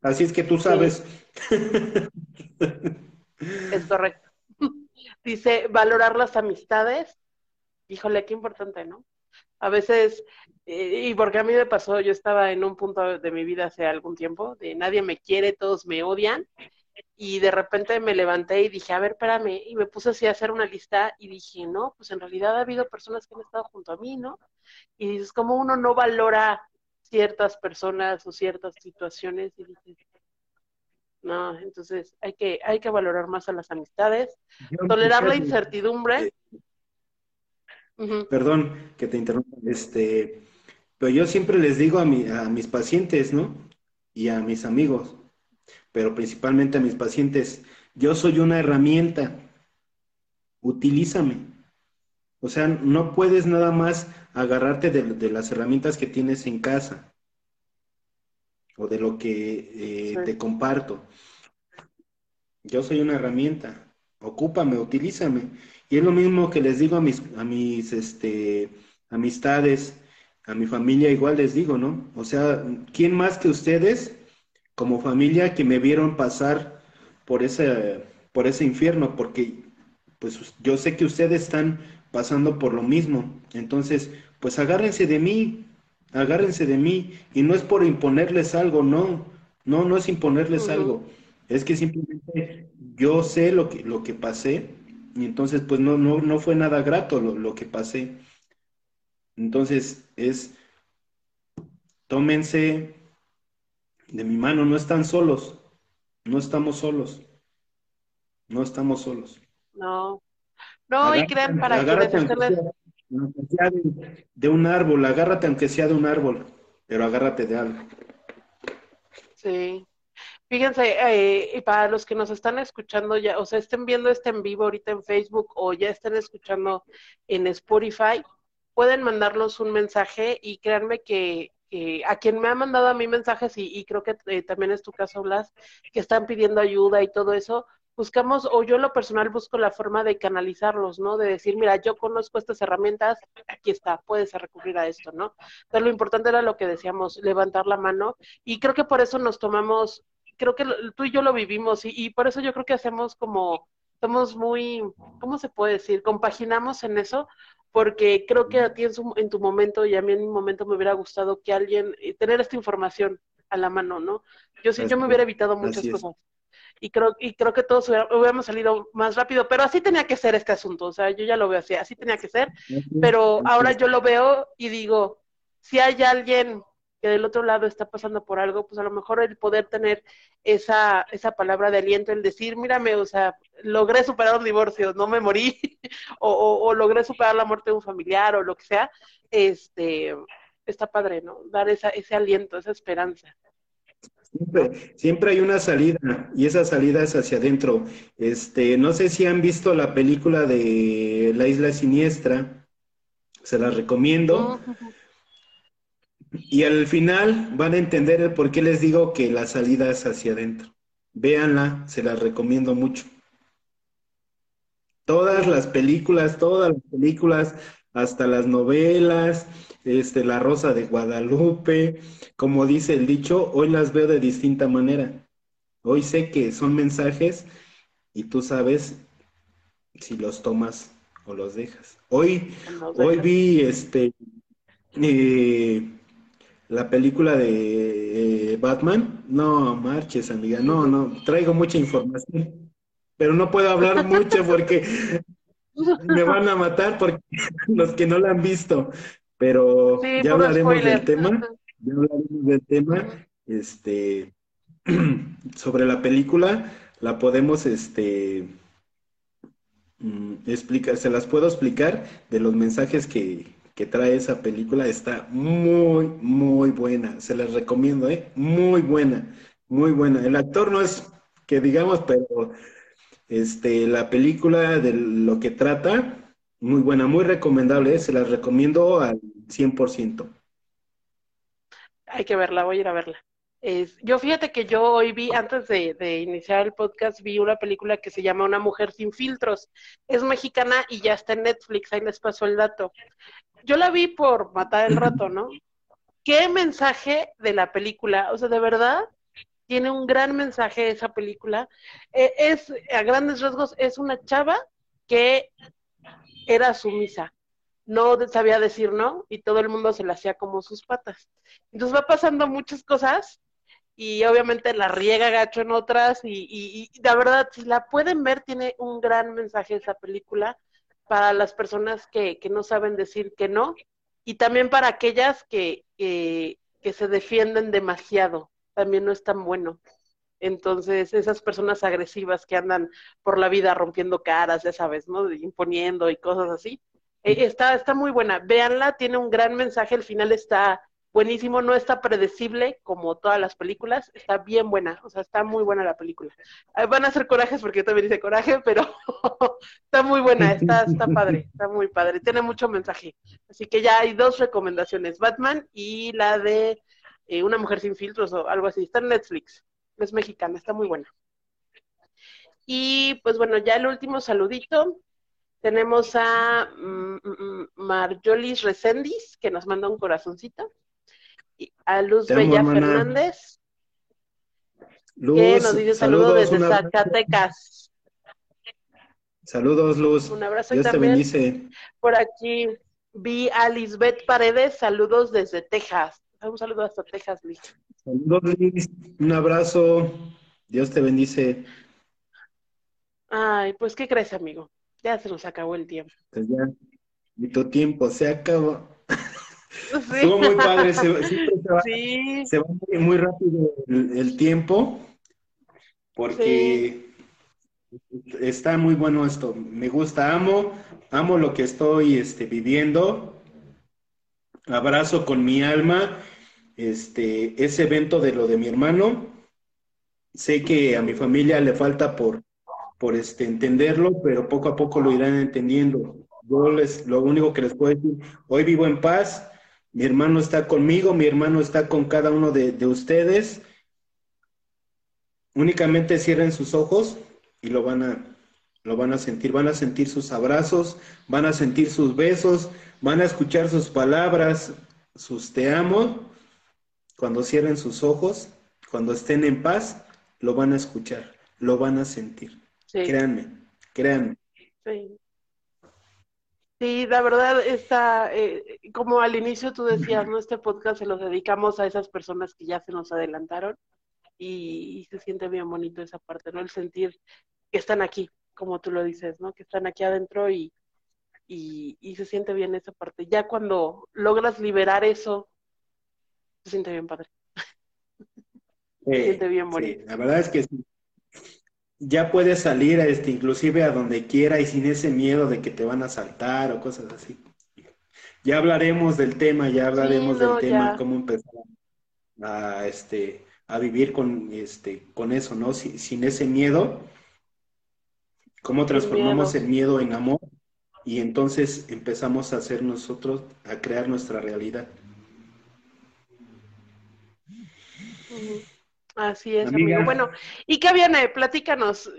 Así es que tú sabes. Es correcto. Dice, valorar las amistades. Híjole, qué importante, ¿no? A veces y porque a mí me pasó, yo estaba en un punto de mi vida hace algún tiempo, de nadie me quiere, todos me odian, y de repente me levanté y dije, a ver, espérame, y me puse así a hacer una lista y dije, no, pues en realidad ha habido personas que han estado junto a mí, ¿no? Y dices, como uno no valora ciertas personas o ciertas situaciones, y dices, no, entonces hay que, hay que valorar más a las amistades, tolerar la incertidumbre. Perdón que te interrumpa, este, pero yo siempre les digo a, a mis pacientes, ¿no? Y a mis amigos, pero principalmente a mis pacientes, yo soy una herramienta, utilízame. O sea, no puedes nada más agarrarte de, las herramientas que tienes en casa o de lo que eh, te comparto. Yo soy una herramienta, ocúpame, utilízame. Y es lo mismo que les digo a mis, a mis este, amistades, a mi familia igual les digo, ¿no? O sea, ¿quién más que ustedes como familia que me vieron pasar por ese, por ese infierno? Porque pues yo sé que ustedes están pasando por lo mismo. Entonces, pues agárrense de mí, agárrense de mí. Y no es por imponerles algo, no, no, no es imponerles algo. Es que simplemente yo sé lo que, lo que pasé y entonces pues no, no, no fue nada grato lo, lo que pasé. Entonces es, tómense de mi mano, no están solos, no estamos solos, no estamos solos. No, no, y crean para aunque sea de, un árbol, agárrate aunque sea de un árbol, pero agárrate de algo. Sí. Fíjense, eh, para los que nos están escuchando ya, o sea, estén viendo este en vivo ahorita en Facebook o ya estén escuchando en Spotify, pueden mandarnos un mensaje y créanme que a quien me ha mandado a mí mensajes y, creo que eh, también es tu caso, Blas, que están pidiendo ayuda y todo eso, buscamos, o yo en lo personal busco la forma de canalizarlos, ¿no? De decir, mira, yo conozco estas herramientas, aquí está, puedes recurrir a esto, ¿no? Pero lo importante era lo que decíamos, levantar la mano, y creo que por eso nos tomamos, creo que tú y yo lo vivimos, y, y por eso yo creo que hacemos como, somos muy, ¿cómo se puede decir? Compaginamos en eso, porque creo que a ti en, tu momento y a mí en mi momento me hubiera gustado que alguien, eh, tener esta información a la mano, ¿no? Yo sí, yo me hubiera evitado muchas cosas. Y creo, y creo que todos hubiéramos salido más rápido, pero así tenía que ser este asunto, o sea, yo ya lo veo así, así tenía que ser, pero ahora yo lo veo y digo, si hay alguien que del otro lado está pasando por algo, pues a lo mejor el poder tener esa, esa palabra de aliento, el decir, mírame, o sea, logré superar un divorcio, no me morí, o, logré superar la muerte de un familiar, o lo que sea, este, está padre, ¿no? Dar esa, ese aliento, esa esperanza. Siempre, siempre, hay una salida y esa salida es hacia adentro. Este, no sé si han visto la película de La Isla Siniestra, se la recomiendo. Y al final van a entender el por qué les digo que la salida es hacia adentro. Véanla, se la recomiendo mucho. Todas las películas, todas las películas, hasta las novelas, este, La Rosa de Guadalupe, como dice el dicho, hoy las veo de distinta manera. Hoy sé que son mensajes y tú sabes si los tomas o los dejas. Hoy, hoy vi este eh, la película de eh, Batman, no marches, amiga, no, no, traigo mucha información, pero no puedo hablar mucho porque me van a matar porque los que no la han visto, pero ya hablaremos del tema, ya hablaremos del tema, este, sobre la película, la podemos, este, mm, explicar, se las puedo explicar de los mensajes que, que trae esa película está muy, muy buena. Se les recomiendo, ¿eh? Muy buena, muy buena. El actor no es que digamos, pero este, la película de lo que trata, muy buena, muy recomendable, ¿eh? se las recomiendo al 100%. Hay que verla, voy a ir a verla yo fíjate que yo hoy vi, antes de, iniciar el podcast, vi una película que se llama Una mujer sin filtros. Es mexicana y ya está en Netflix, ahí les paso el dato. Yo la vi por matar el rato, ¿no? ¿Qué mensaje de la película? O sea, de verdad, tiene un gran mensaje esa película. E, es, a grandes rasgos, es una chava que era sumisa no sabía decir no y todo el mundo se la hacía como sus patas. Entonces va pasando muchas cosas y obviamente la riega gacho en otras y, y, la verdad, si la pueden ver, tiene un gran mensaje esa película para las personas que, que no saben decir que no y también para aquellas que, que, que se defienden demasiado, también no es tan bueno. Entonces, esas personas agresivas que andan por la vida rompiendo caras, ya sabes, ¿no? Imponiendo y cosas así. Eh, está, está muy buena. Véanla, tiene un gran mensaje, el final está buenísimo, no está predecible como todas las películas, está bien buena, o sea, está muy buena la película. Van a ser corajes porque yo también hice coraje, pero está muy buena, está, está padre, está muy padre, tiene mucho mensaje. Así que ya hay dos recomendaciones, Batman y la de eh, Una mujer sin filtros o algo así, está en Netflix, es mexicana, está muy buena. Y pues bueno, ya el último saludito. Tenemos a mm, mm, mm, Marjolis Recendis, que nos manda un corazoncito a Luz Bella Fernández, que nos dice saludos, desde Zacatecas. Saludos, Luz. Un abrazo Dios también. Te bendice. Por aquí vi a Lisbeth Paredes, saludos desde Texas. Un saludo hasta Texas, Liz. Saludos, Liz. Un abrazo. Dios te bendice. Ay, pues, ¿qué crees, amigo? Ya se nos acabó el tiempo. Pues ya, y tu tiempo se acabó. Estuvo muy padre, se, va, muy, rápido el, tiempo, porque está muy bueno esto. Me gusta, amo, amo lo que estoy este, viviendo, abrazo con mi alma este, ese evento de lo de mi hermano. Sé que a mi familia le falta por, por este, entenderlo, pero poco a poco lo irán entendiendo. Yo les, lo único que les puedo decir, hoy vivo en paz, mi hermano está conmigo, mi hermano está con cada uno de, de ustedes. Únicamente cierren sus ojos y lo van a, lo van a sentir, van a sentir sus abrazos, van a sentir sus besos, van a escuchar sus palabras, sus te amo. Cuando cierren sus ojos, cuando estén en paz, lo van a escuchar, lo van a sentir. Créanme, créanme. Sí. Sí, la verdad está, eh, como al inicio tú decías, ¿no? Este podcast se lo dedicamos a esas personas que ya se nos adelantaron y, y, se siente bien bonito esa parte, ¿no? El sentir que están aquí, como tú lo dices, ¿no? Que están aquí adentro y, y, se siente bien esa parte. Ya cuando logras liberar eso, se siente bien padre. se siente bien bonito. la verdad es que ya puedes salir este, inclusive a donde quiera y sin ese miedo de que te van a saltar o cosas así. Ya hablaremos del tema, ya hablaremos del tema, cómo empezar a, este, a vivir con, este, con eso, ¿no? sin ese miedo cómo transformamos el miedo en amor y entonces empezamos a hacer nosotros, a crear nuestra realidad. Así es, amigo. Bueno, ¿y qué viene? Platícanos.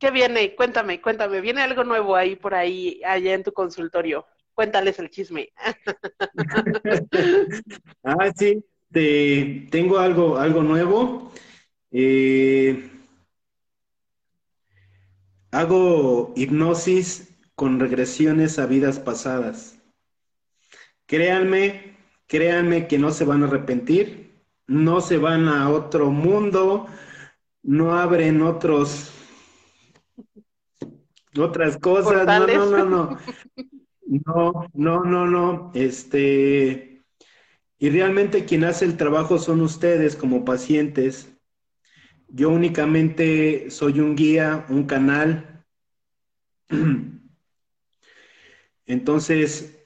¿Qué viene? Cuéntame, cuéntame. ¿Viene algo nuevo ahí por ahí, allá en tu consultorio? Cuéntales el chisme. ah, sí, tengo algo, algo nuevo. Eh, Hago hipnosis con regresiones a vidas pasadas. Créanme, créanme que no se van a arrepentir, no se van a otro mundo, no abren otros otras cosas, no, no, no, no. No, no, no, no. Este, y realmente quien hace el trabajo son ustedes como pacientes. Yo únicamente soy un guía, un canal. Entonces,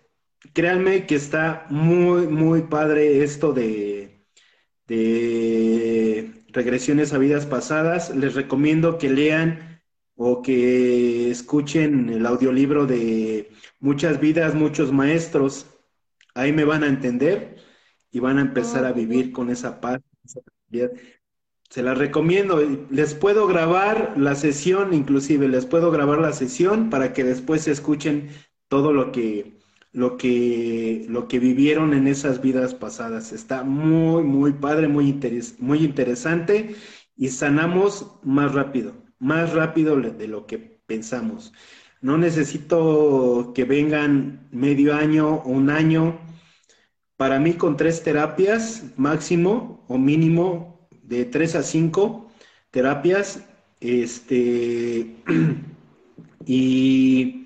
créanme que está muy, muy padre esto de, de regresiones a vidas pasadas. Les recomiendo que lean o que escuchen el audiolibro de Muchas vidas, muchos maestros. Ahí me van a entender y van a empezar a vivir con esa paz, se las recomiendo. Les puedo grabar la sesión, inclusive les puedo grabar la sesión para que después escuchen todo lo que, lo que, lo que vivieron en esas vidas pasadas. Está muy, muy padre, muy, muy interesante y sanamos más rápido, más rápido de lo que pensamos. No necesito que vengan medio año o un año. Para mí con tres terapias máximo o mínimo de 3 a 5 terapias, este, y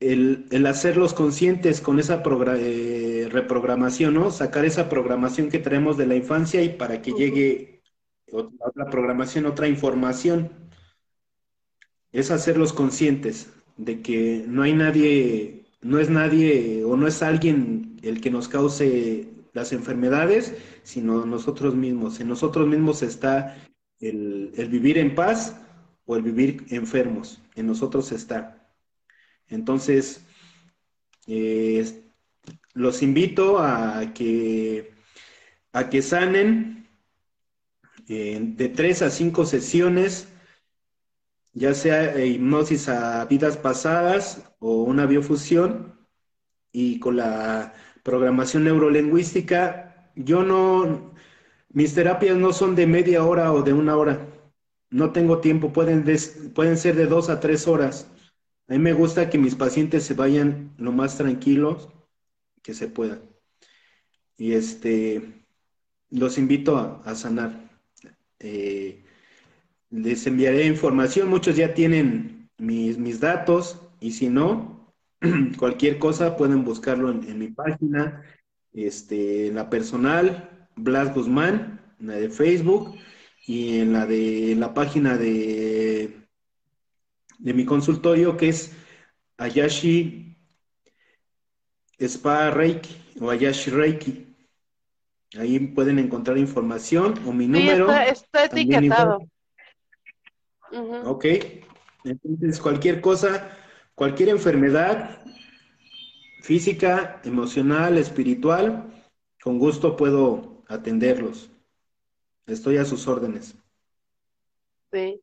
el, hacerlos conscientes con esa eh, reprogramación, ¿no? Sacar esa programación que traemos de la infancia y para que llegue otra, programación, otra información. Es hacerlos conscientes de que no hay nadie, no es nadie o no es alguien el que nos cause las enfermedades, sino nosotros mismos. En nosotros mismos está el, vivir en paz o el vivir enfermos. En nosotros está. Entonces, eh, los invito a que, a que sanen eh, de tres a cinco sesiones, ya sea hipnosis a vidas pasadas o una biofusión, y con la programación neurolingüística, yo no, mis terapias no son de media hora o de una hora. No tengo tiempo, pueden, pueden ser de dos a tres horas. A mí me gusta que mis pacientes se vayan lo más tranquilos que se pueda. Y este, los invito a, sanar. Eh, les enviaré información, muchos ya tienen mis, mis datos y si no, Cualquier cosa pueden buscarlo en, mi página, este, en la personal, Blas Guzmán, en la de Facebook y en la de la página de, de mi consultorio que es Ayashi Spa Reiki o Ayashi Reiki. Ahí pueden encontrar información o mi número. Está, etiquetado. Ok. Entonces, cualquier cosa, cualquier enfermedad física, emocional, espiritual, con gusto puedo atenderlos. Estoy a sus órdenes. Sí.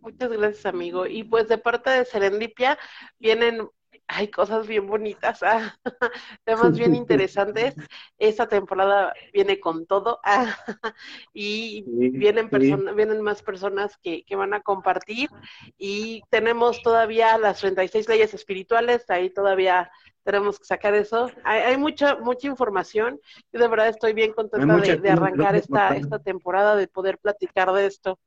Muchas gracias, amigo. Y pues de parte de Serendipia vienen hay cosas bien bonitas, ah, temas bien interesantes. Esta temporada viene con todo ah, y vienen, vienen más personas que, que, van a compartir y tenemos todavía las 36 leyes espirituales, ahí todavía tenemos que sacar eso. Hay, hay mucha mucha información y de verdad estoy bien contenta de, de, arrancar esta, esta temporada, de poder platicar de esto.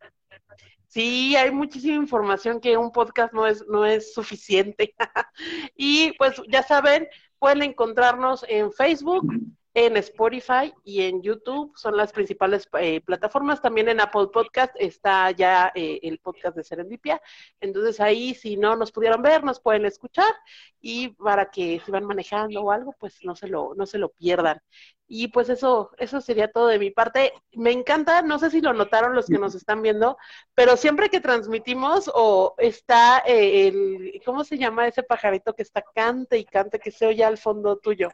Sí, hay muchísima información que un podcast no es, no es suficiente. y pues ya saben, pueden encontrarnos en Facebook, en Spotify y en YouTube son las principales eh, plataformas. También en Apple Podcast está ya eh, el podcast de Serendipia. Entonces ahí, si no nos pudieron ver, nos pueden escuchar y para que si van manejando o algo, pues no se lo, no se lo pierdan. Y pues eso, eso sería todo de mi parte. Me encanta, no sé si lo notaron los que nos están viendo, pero siempre que transmitimos o está eh, el, ¿cómo se llama ese pajarito que está cante y cante que se oye al fondo tuyo?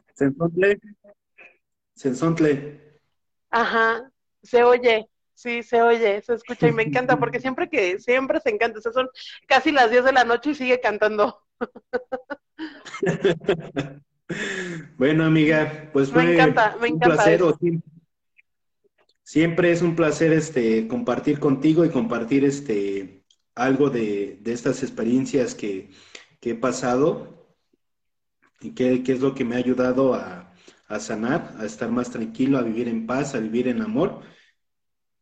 Sensontle. Ajá, se oye, sí, se oye, se escucha y me encanta porque siempre que, siempre se encanta, o sea, son casi las 10 de la noche y sigue cantando. bueno, amiga, pues fue me encanta, me un placer. Siempre es un placer este compartir contigo y compartir este algo de, de estas experiencias que, que, he pasado y que, que es lo que me ha ayudado a, a sanar, a estar más tranquilo, a vivir en paz, a vivir en amor.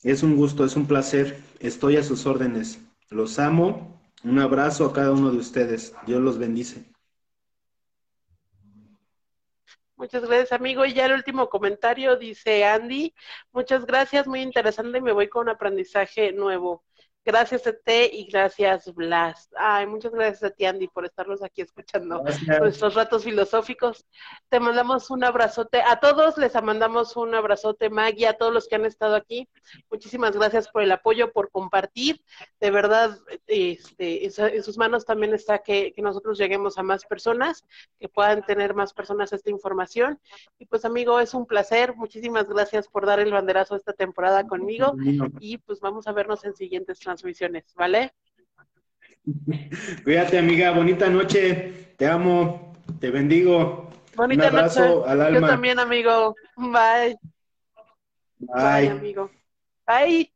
Es un gusto, es un placer. Estoy a sus órdenes. Los amo. Un abrazo a cada uno de ustedes. Dios los bendice. Muchas gracias, amigo. Y ya el último comentario dice Andy. Muchas gracias, muy interesante. Me voy con un aprendizaje nuevo. Gracias a ti y gracias Blas. Ay, muchas gracias a ti Andy por estarnos aquí escuchando nuestros ratos filosóficos. Te mandamos un abrazote. A todos les mandamos un abrazote, Maggie, a todos los que han estado aquí. Muchísimas gracias por el apoyo, por compartir. De verdad, este, en sus manos también está que, que nosotros lleguemos a más personas, que puedan tener más personas esta información. Y pues amigo, es un placer. Muchísimas gracias por dar el banderazo esta temporada conmigo. Y pues vamos a vernos en siguientes transmisiones transmisiones, ¿vale? Cuídate, amiga. Bonita noche. Te amo. Te bendigo. Bonita Un abrazo al alma. Yo también, amigo. Bye. Bye. Bye, amigo. Bye.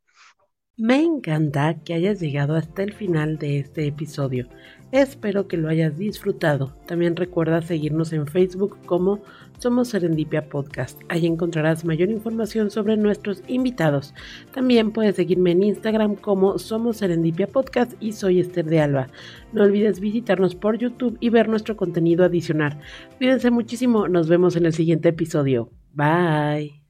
Me encanta que hayas llegado hasta el final de este episodio. Espero que lo hayas disfrutado. También recuerda seguirnos en Facebook como somos Serendipia Podcast. Ahí encontrarás mayor información sobre nuestros invitados. También puedes seguirme en Instagram como Somos Serendipia Podcast y soy Esther de Alba. No olvides visitarnos por YouTube y ver nuestro contenido adicional. Cuídense muchísimo, nos vemos en el siguiente episodio. Bye.